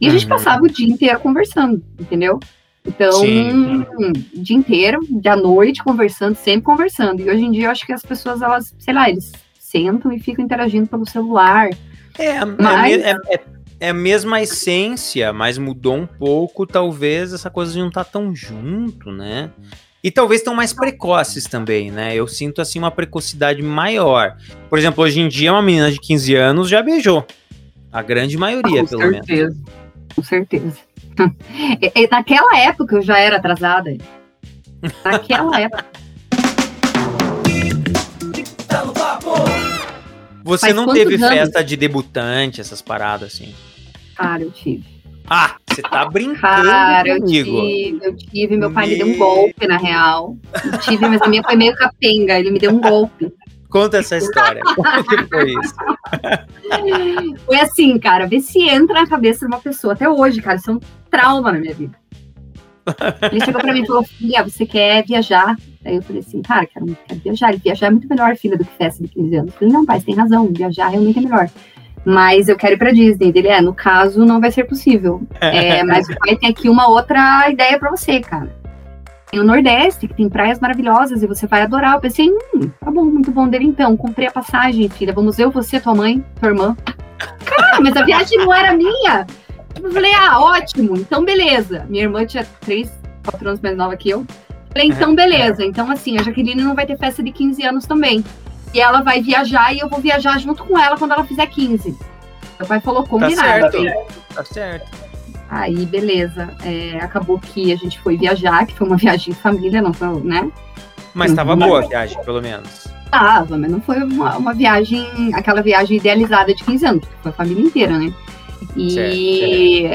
E a gente Uhum. passava o dia inteiro conversando, entendeu? Então, Sim. o dia inteiro, da noite, conversando, sempre conversando. E hoje em dia eu acho que as pessoas, elas, sei lá, eles sentam e ficam interagindo pelo celular. É, é, Mas- é, é- é a mesma essência, mas mudou um pouco, talvez essa coisa de não estar tão junto, né? E talvez estão mais precoces também, né? Eu sinto assim uma precocidade maior. Por exemplo, hoje em dia uma menina de 15 anos já beijou. A grande maioria, com pelo menos. certeza. Com certeza. E- [laughs] e naquela época eu já era atrasada. Naquela época. Você Faz não teve anos? festa de debutante, essas paradas assim? Cara, eu tive. Ah, você tá brincando Cara, eu comigo. tive, eu tive. Meu pai me deu um golpe, na real. Eu tive, mas a minha foi meio capenga. Ele me deu um golpe. Conta essa história. [laughs] Como que foi isso? Foi assim, cara, vê se entra na cabeça de uma pessoa. Até hoje, cara, é um trauma na minha vida. Ele chegou pra mim e falou: Filha, você quer viajar? Aí eu falei assim, cara, quero, quero viajar. E viajar é muito melhor, filha, do que festa de 15 anos. Eu falei, não, pai, você tem razão, viajar realmente é melhor. Mas eu quero ir pra Disney. Ele é, no caso, não vai ser possível. É, mas o pai tem aqui uma outra ideia pra você, cara. Tem o Nordeste, que tem praias maravilhosas e você vai adorar. Eu pensei, hum, tá bom, muito bom dele então. Comprei a passagem, filha. Vamos eu, você, tua mãe, tua irmã. [laughs] Cara, mas a viagem não era minha. Eu falei, ah, ótimo, então beleza. Minha irmã tinha três, quatro anos mais nova que eu. Falei, então beleza. Então, assim, a Jaqueline não vai ter festa de 15 anos também. E ela vai viajar e eu vou viajar junto com ela quando ela fizer 15. Meu pai falou, Tá combinado. certo. Tá certo. Aí, beleza. É, acabou que a gente foi viajar, que foi uma [laughs] viagem de família, não foi, né? Mas tava Uhum. boa a viagem, pelo menos. Tava, mas não foi uma, uma viagem, aquela viagem idealizada de 15 anos, porque foi a família inteira, né? E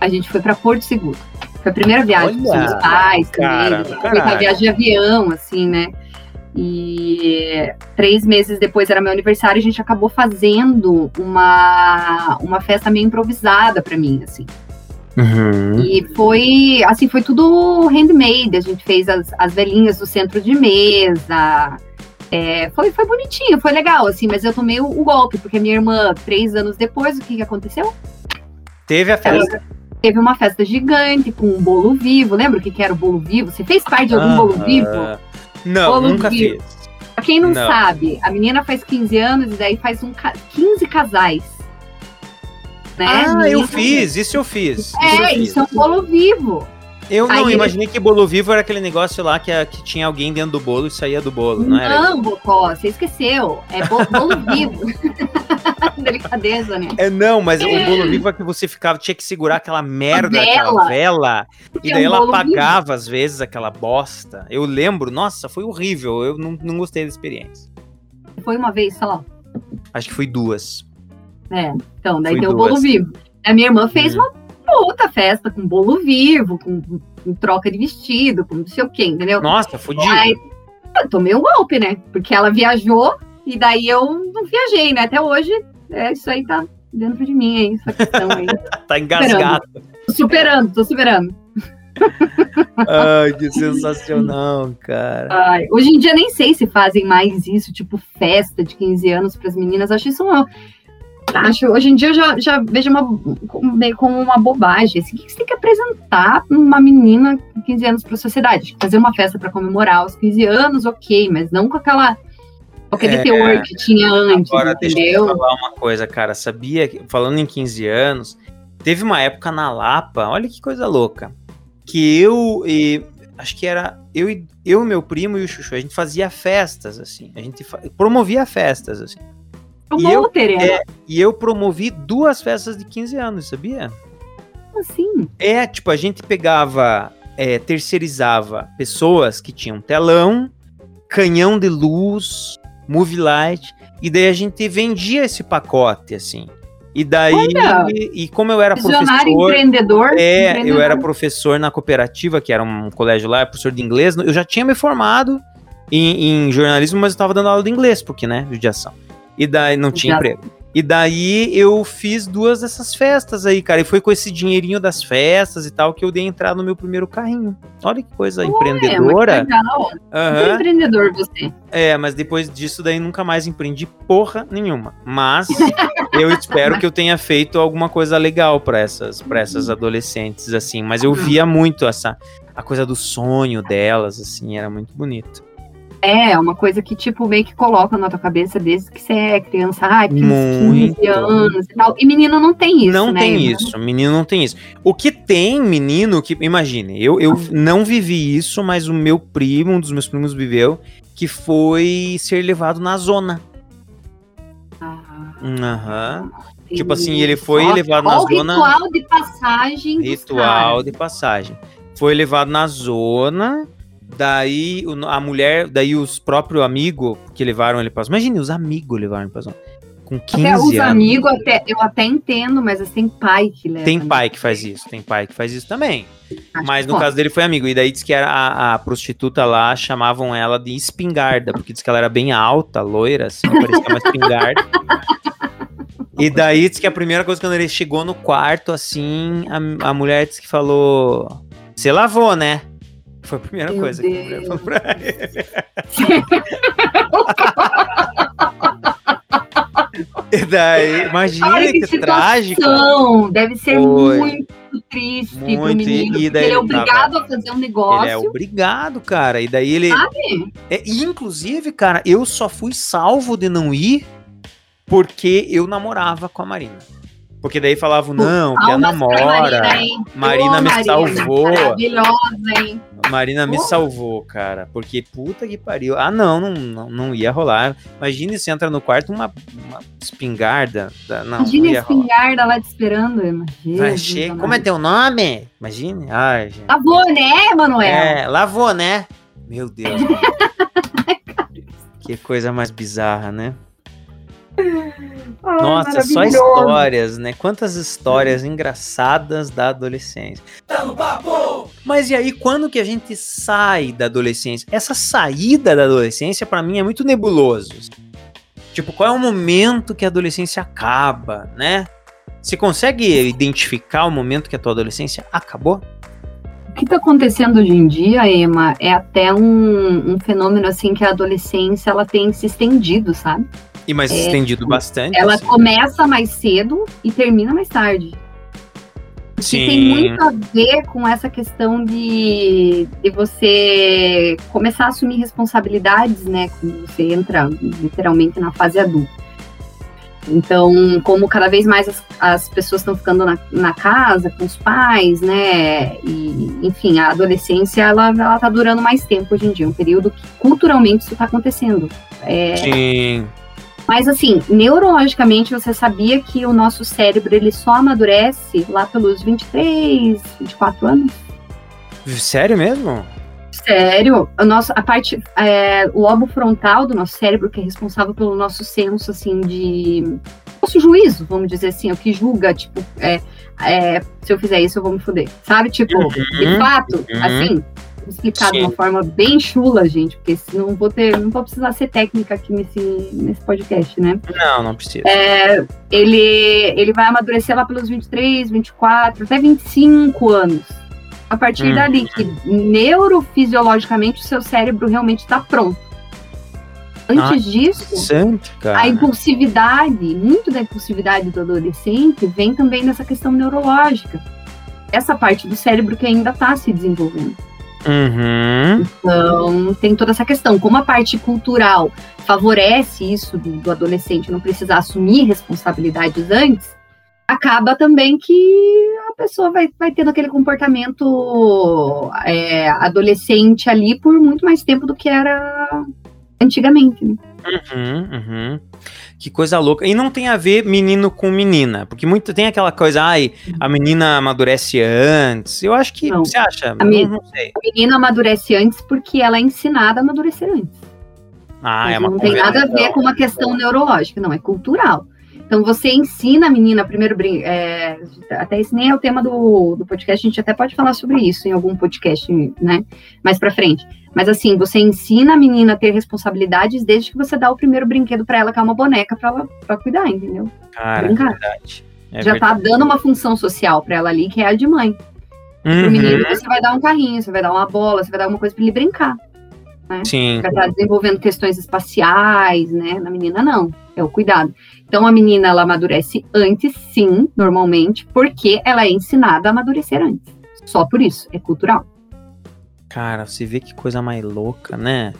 a gente foi pra Porto Seguro. Foi a primeira viagem com os Olha, meus pais cara, também. Foi uma viagem de avião, assim, né? E três meses depois era meu aniversário, a gente acabou fazendo uma, uma festa meio improvisada pra mim, assim. Uhum. E foi, assim, foi tudo handmade. A gente fez as, as velhinhas do centro de mesa. É, foi, foi bonitinho, foi legal, assim, mas eu tomei o, o golpe, porque minha irmã, três anos depois, o que, que aconteceu? Teve a festa. Teve uma festa gigante com um bolo vivo. Lembra o que, que era o bolo vivo? Você fez parte de algum bolo Aham. vivo? Não, Bolo nunca vivo. fiz. Pra quem não, Não. sabe, a menina faz 15 anos e daí faz um, ca- 15 casais. Né? Ah, eu fiz, isso eu fiz. Isso eu É, fiz. isso é um bolo vivo. Eu não Aí- imaginei que bolo vivo era aquele negócio lá que, a- que tinha alguém dentro do bolo e saía do bolo, não era? Não, Bocó, você esqueceu. É bo- bolo vivo. [laughs] Delicadeza, né? É, não, mas o bolo vivo é que você ficava, tinha que segurar aquela merda, aquela vela. vela, e Porque é daí um ela apagava às vezes aquela bosta. Eu lembro, nossa, foi horrível, eu não, não gostei da experiência. vivo. Foi uma vez só. Acho que foi duas. É, então, daí Foi tem o bolo vivo. A minha irmã fez Hum. uma puta festa com bolo vivo, com, com troca de vestido, com não sei o quê, entendeu? Nossa, fudido. Aí eu tomei um golpe, né? Porque ela viajou e daí eu não viajei, né? Até hoje, é, isso aí tá dentro de mim aí, essa questão aí. [laughs] Tá engasgado. Tô superando, tô superando. Ai, que sensacional, cara. Ai, hoje em dia nem sei se fazem mais isso, tipo festa de 15 anos para as meninas. Acho isso uma. Acho, hoje em dia eu já, já vejo uma, como- meio como uma bobagem. Assim, o que você tem que apresentar uma menina com 15 anos para a sociedade? Fazer uma festa para comemorar os 15 anos, ok, mas não com aquela com aquele É, teor que tinha antes, Agora, deixa eu entendeu? falar uma coisa, cara. Sabia que, falando em 15 anos, teve uma época na Lapa, olha que coisa louca, que eu e. Acho que era eu e eu, meu primo e o Chuchu, a gente fazia festas, assim. A gente promovia festas, assim. Como eu- Terena, é- E eu promovi duas festas de 15 anos, sabia? assim. É, tipo, a gente pegava, é, terceirizava pessoas que tinham telão, canhão de luz, movie light, E daí a gente vendia esse pacote, assim. E daí, Olha! e como eu era professor. empreendedor. É, empreendedor. eu era professor na cooperativa, que era um colégio lá, professor de inglês. Eu já tinha me formado em, em jornalismo, mas eu tava dando aula de inglês, porque, né, judiação. E daí não tinha emprego. E daí eu fiz duas dessas festas aí, cara. E foi com esse dinheirinho das festas e tal que eu dei entrada no meu primeiro carrinho. Olha que coisa Ué, empreendedora. muito legal. Muito Aham. empreendedor você. É, mas depois disso daí nunca mais empreendi porra nenhuma. Mas [laughs] eu espero que eu tenha feito alguma coisa legal pra essas, pra essas adolescentes, assim. Mas eu via muito essa a coisa do sonho delas, assim, era muito bonito. É, uma coisa que, tipo, meio que coloca na tua cabeça desde que você é criança. Porque uns Muito. 15 anos e tal. E menino não tem isso, não né? tem isso, menino não tem isso. O que tem menino que, imagine, eu, eu não vivi isso, mas o meu primo, um dos meus primos viveu, que foi ser levado na zona. Ah, Aham. Tipo assim, ele foi Ó, levado na zona. ritual de passagem Ritual de passagem. Foi levado na zona, daí a mulher, daí os próprios amigos que levaram ele pra zona. Imagine, os amigos levaram ele pra zona. Com 15 Até os amigos, até, eu até entendo, mas assim, tem pai que leva. Tem né? pai que faz isso, tem pai que faz isso também. Acho Mas no pode. caso dele foi amigo. E daí diz que era a, a prostituta lá, chamavam ela de espingarda, porque diz que ela era bem alta, loira, assim, parecia uma espingarda. [laughs] E daí diz que a primeira coisa, quando ele chegou no quarto, assim, a, a mulher disse que falou: Você lavou, né? Foi a primeira Meu coisa que a mulher Deus. falou pra ele. [laughs] E daí, imagina Olha que, que trágico. Deve ser Foi. muito triste pro Muito, e- menino. e daí ele é obrigado a fazer um negócio. Ele é obrigado, cara. E daí ele. Sabe? É, inclusive, cara, eu só fui salvo de não ir porque eu namorava com a Marina. Porque daí falavam, não, que a namora. Marina? Marina me salvou. Maravilhosa, hein? Marina me Oh. salvou, cara. Porque puta que pariu. Ah, não, não, não, ia rolar. Imagine se entra no quarto uma, uma espingarda. Da- Não, Imagina não a rolar. espingarda lá te esperando, chega. amado. Como é teu nome? Imagine. Ai, gente. Lavou, né, Manuel? É, lavou, né? Meu Deus. [laughs] que coisa mais bizarra, né? Ah, Nossa, só histórias, né? Quantas histórias engraçadas da adolescência. Mas e aí, quando que a gente sai da adolescência? Essa saída da adolescência, pra mim, é muito nebuloso. Tipo, qual é o momento que a adolescência acaba, né? Você consegue identificar o momento que a tua adolescência acabou? O que está acontecendo hoje em dia, Emma, é até um, um fenômeno assim que a adolescência ela tem se estendido, sabe? E mais É, estendido bastante. Ela assim. começa mais cedo e termina mais tarde. Sim. E tem muito a ver com essa questão de, de você começar a assumir responsabilidades, né? Quando você entra literalmente na fase adulta. Então, como cada vez mais as, as pessoas estão ficando na, na casa com os pais, né? E, enfim, a adolescência ela, ela tá durando mais tempo hoje em dia, um período que culturalmente isso está acontecendo. É, Sim. Mas assim, neurologicamente você sabia que o nosso cérebro ele só amadurece lá pelos 23, 24 anos? Sério mesmo? Sério, o nosso, a parte, é, o lobo frontal do nosso cérebro que é responsável pelo nosso senso, assim, de nosso juízo, vamos dizer assim, o que julga, tipo, é, é, se eu fizer isso eu vou me foder, sabe? Tipo, de Uhum, fato, uhum. assim, explicar de Sim. uma forma bem chula, gente, porque não vou ter, não vou precisar ser técnica aqui nesse, nesse podcast, né? Não, não precisa. É, ele, ele vai amadurecer lá pelos 23, 24, até 25 anos. A partir Uhum. dali, que neurofisiologicamente o seu cérebro realmente está pronto. Antes disso, Interessante, cara. a impulsividade, muito da impulsividade do adolescente vem também dessa questão neurológica. Essa parte do cérebro que ainda está se desenvolvendo. Uhum. Então, tem toda essa questão. Como a parte cultural favorece isso do, do adolescente não precisar assumir responsabilidades antes, acaba também que a pessoa vai, vai tendo aquele comportamento é, adolescente ali por muito mais tempo do que era antigamente. Né? Uhum, uhum. Que coisa louca. E não tem a ver menino com menina, porque muito tem aquela coisa, ai, a menina amadurece antes. Eu acho que, Não. você acha? A menina- Não, não sei. A menina amadurece antes porque ela é ensinada a amadurecer antes. Ah, é uma não tem nada a ver com uma questão neurológica, não, é cultural. Então você ensina a menina primeiro é, até esse nem é o tema do, do podcast, a gente até pode falar sobre isso em algum podcast, né? Mais pra frente. Mas assim, você ensina a menina a ter responsabilidades desde que você dá o primeiro brinquedo pra ela, que é uma boneca pra ela pra cuidar, entendeu? Cara, é Brincar. verdade. É Já verdade. tá dando uma função social pra ela ali, que é a de mãe. Pro Uhum, menino, você vai dar um carrinho, você vai dar uma bola, você vai dar alguma coisa pra ele brincar. Sim. Vai estar desenvolvendo questões espaciais, né? Na menina, não. É o cuidado. Então, a menina, ela amadurece antes, sim, normalmente, porque ela é ensinada a amadurecer antes. Só por isso. É cultural. Cara, você vê que coisa mais louca, né?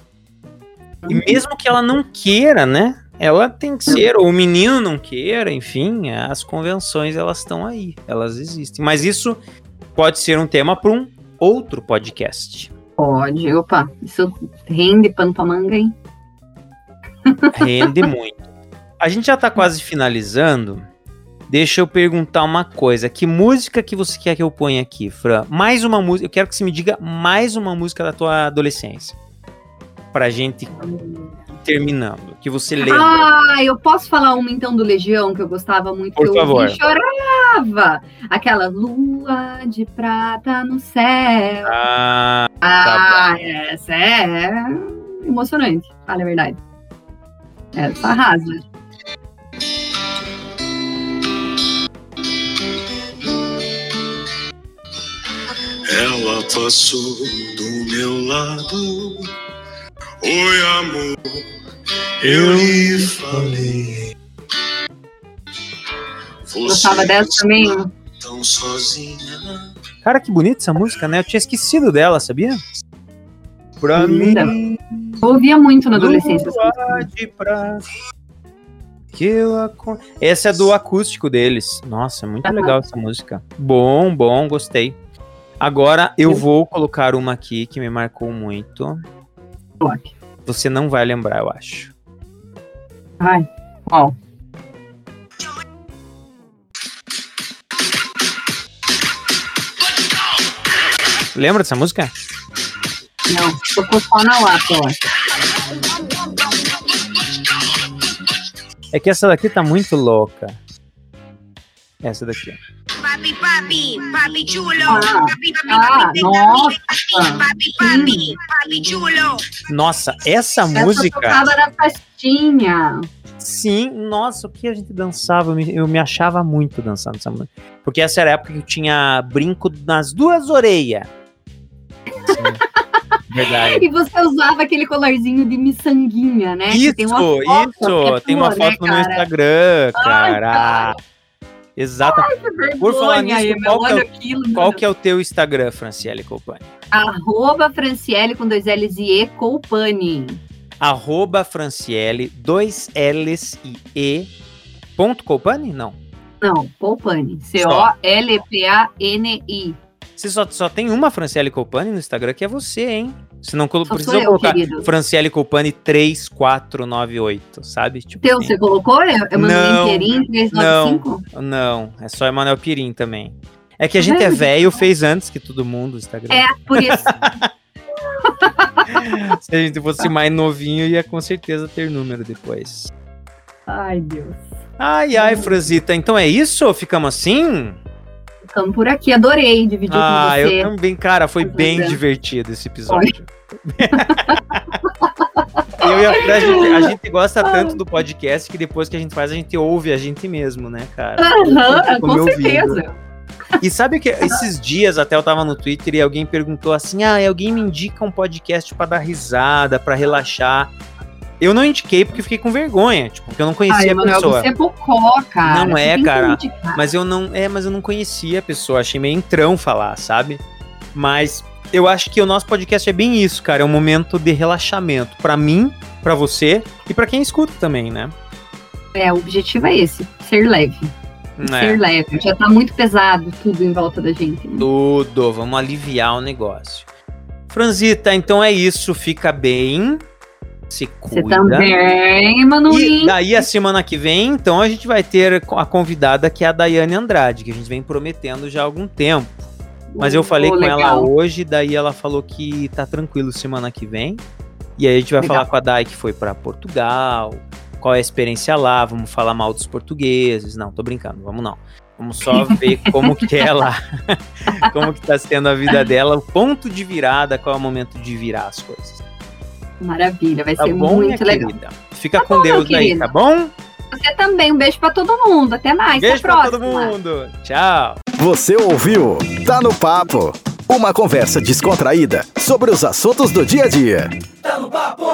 E mesmo que ela não queira, né? Ela tem que ser, ou o menino não queira, enfim, as convenções elas estão aí, elas existem. Mas isso pode ser um tema para um outro podcast. Pode. Opa, isso rende pano pra manga, hein? Rende muito. A gente já tá quase finalizando. Deixa eu perguntar uma coisa. Que música que você quer que eu ponha aqui, Fran? Mais uma música. Eu quero que você me diga mais uma música da tua adolescência. Pra gente terminando. Que você lembra. Ah, eu posso falar uma então do Legião que eu gostava muito, Por eu favor. ouvia e chorava. Aquela lua de prata no céu. Ah, Ah, essa é emocionante, fala a verdade. Essa arrasa. Ela passou do meu lado. Oi, amor, eu lhe falei. Gostava dessa também? tão sozinha. cara, que bonita essa música, né? Eu tinha esquecido dela, sabia? Pra Linda. mim. Eu ouvia muito na adolescência. que eu acon- Essa é do acústico deles. Nossa, é muito legal essa música. Bom, bom, gostei. Agora eu vou colocar uma aqui que me marcou muito. Você não vai lembrar, eu acho. Ai, qual? Lembra dessa música? Não, tocou só na lata, eu acho. É que essa daqui tá muito louca. Essa daqui. Papi, papi, papi chulo. Ah, Papi, papi, ah, papi, nossa. papi, papi, papi, papi chulo. Nossa, essa Essa música. tocava na festinha. Sim, nossa, o que a gente dançava? Eu me, eu me achava muito dançando essa música. Porque essa era a época que eu tinha brinco nas duas orelhas. Sim, [laughs] verdade. E você usava aquele colarzinho de miçanguinha, né? Que Isso, tem uma foto, isso. é Tem uma tua, né, foto no meu cara? Instagram, Ai, cara. Que vergonha, Por falar nisso, aí, qual que é aquilo, Qual que é o teu Instagram, Franciele Colpani? Arroba Franciele com dois L's e E Colpani. Arroba Franciele, dois L's e E. Ponto Colpani? Não. Não, Colpani. C-O-L-P-A-N-I. Você só, só tem uma Franciele Colpani no Instagram, que é você, hein? Você não Só precisa eu, colocar querido. Franciele Colpani 3498, sabe? Tipo Teu, assim. você colocou? Mandei Não, inteirinho, 395? Não, é só Emanuel Pirim também. É que a gente é vendo? velho, fez antes que todo mundo o Instagram. É, por isso. [laughs] Se a gente fosse mais novinho, ia com certeza ter número depois. Ai, Deus. Ai, ai, Franzita, então é isso? Ficamos assim? Por aqui. Adorei dividir Ah, com eu você. também, cara, foi bem divertido esse episódio. [laughs] eu e a Fran, a gente, a gente gosta tanto do podcast que depois que a gente faz, a gente ouve a gente mesmo, né, cara? Aham, com me ouvindo. certeza. E sabe que esses dias até eu tava no Twitter e alguém perguntou assim: ah, alguém me indica um podcast pra dar risada, pra relaxar. Eu não indiquei porque fiquei com vergonha, tipo, porque eu não conhecia Ai, a Manuel, pessoa. você é bocó, cara. Não Você é, cara. Mas eu não. É, mas eu não conhecia a pessoa. Achei meio entrão falar, sabe? Mas eu acho que o nosso podcast é bem isso, cara. É um momento de relaxamento. Pra mim, pra você e pra quem escuta também, né? É, o objetivo é esse, ser leve. É, Ser leve. Já tá muito pesado tudo em volta da gente. né? tudo. Vamos aliviar o negócio. Franzita, então é isso. Fica bem. Se Você cuida. também, E Manuinho. daí a semana que vem, então a gente vai ter a convidada que é a Daiane Andrade, que a gente vem prometendo já há algum tempo. Mas eu falei Oh, com ela legal. hoje, daí ela falou que tá tranquilo semana que vem. E aí a gente vai Legal. falar com a Dai que foi pra Portugal, qual é a experiência lá, vamos falar mal dos portugueses. Não, tô brincando, vamos não. Vamos só [laughs] ver como que é lá, [laughs] como que tá sendo a vida dela, o ponto de virada, qual é o momento de virar as coisas. Maravilha, vai Tá ser bom, minha muito legal. querida? Fica Tá com bom, Deus aí, tá bom? Você também, um beijo pra todo mundo. Até mais. Beijo até a pra todo próxima. mundo. Tchau. Você ouviu? Tá no Papo. Uma conversa descontraída sobre os assuntos do dia a dia. Tá no papo!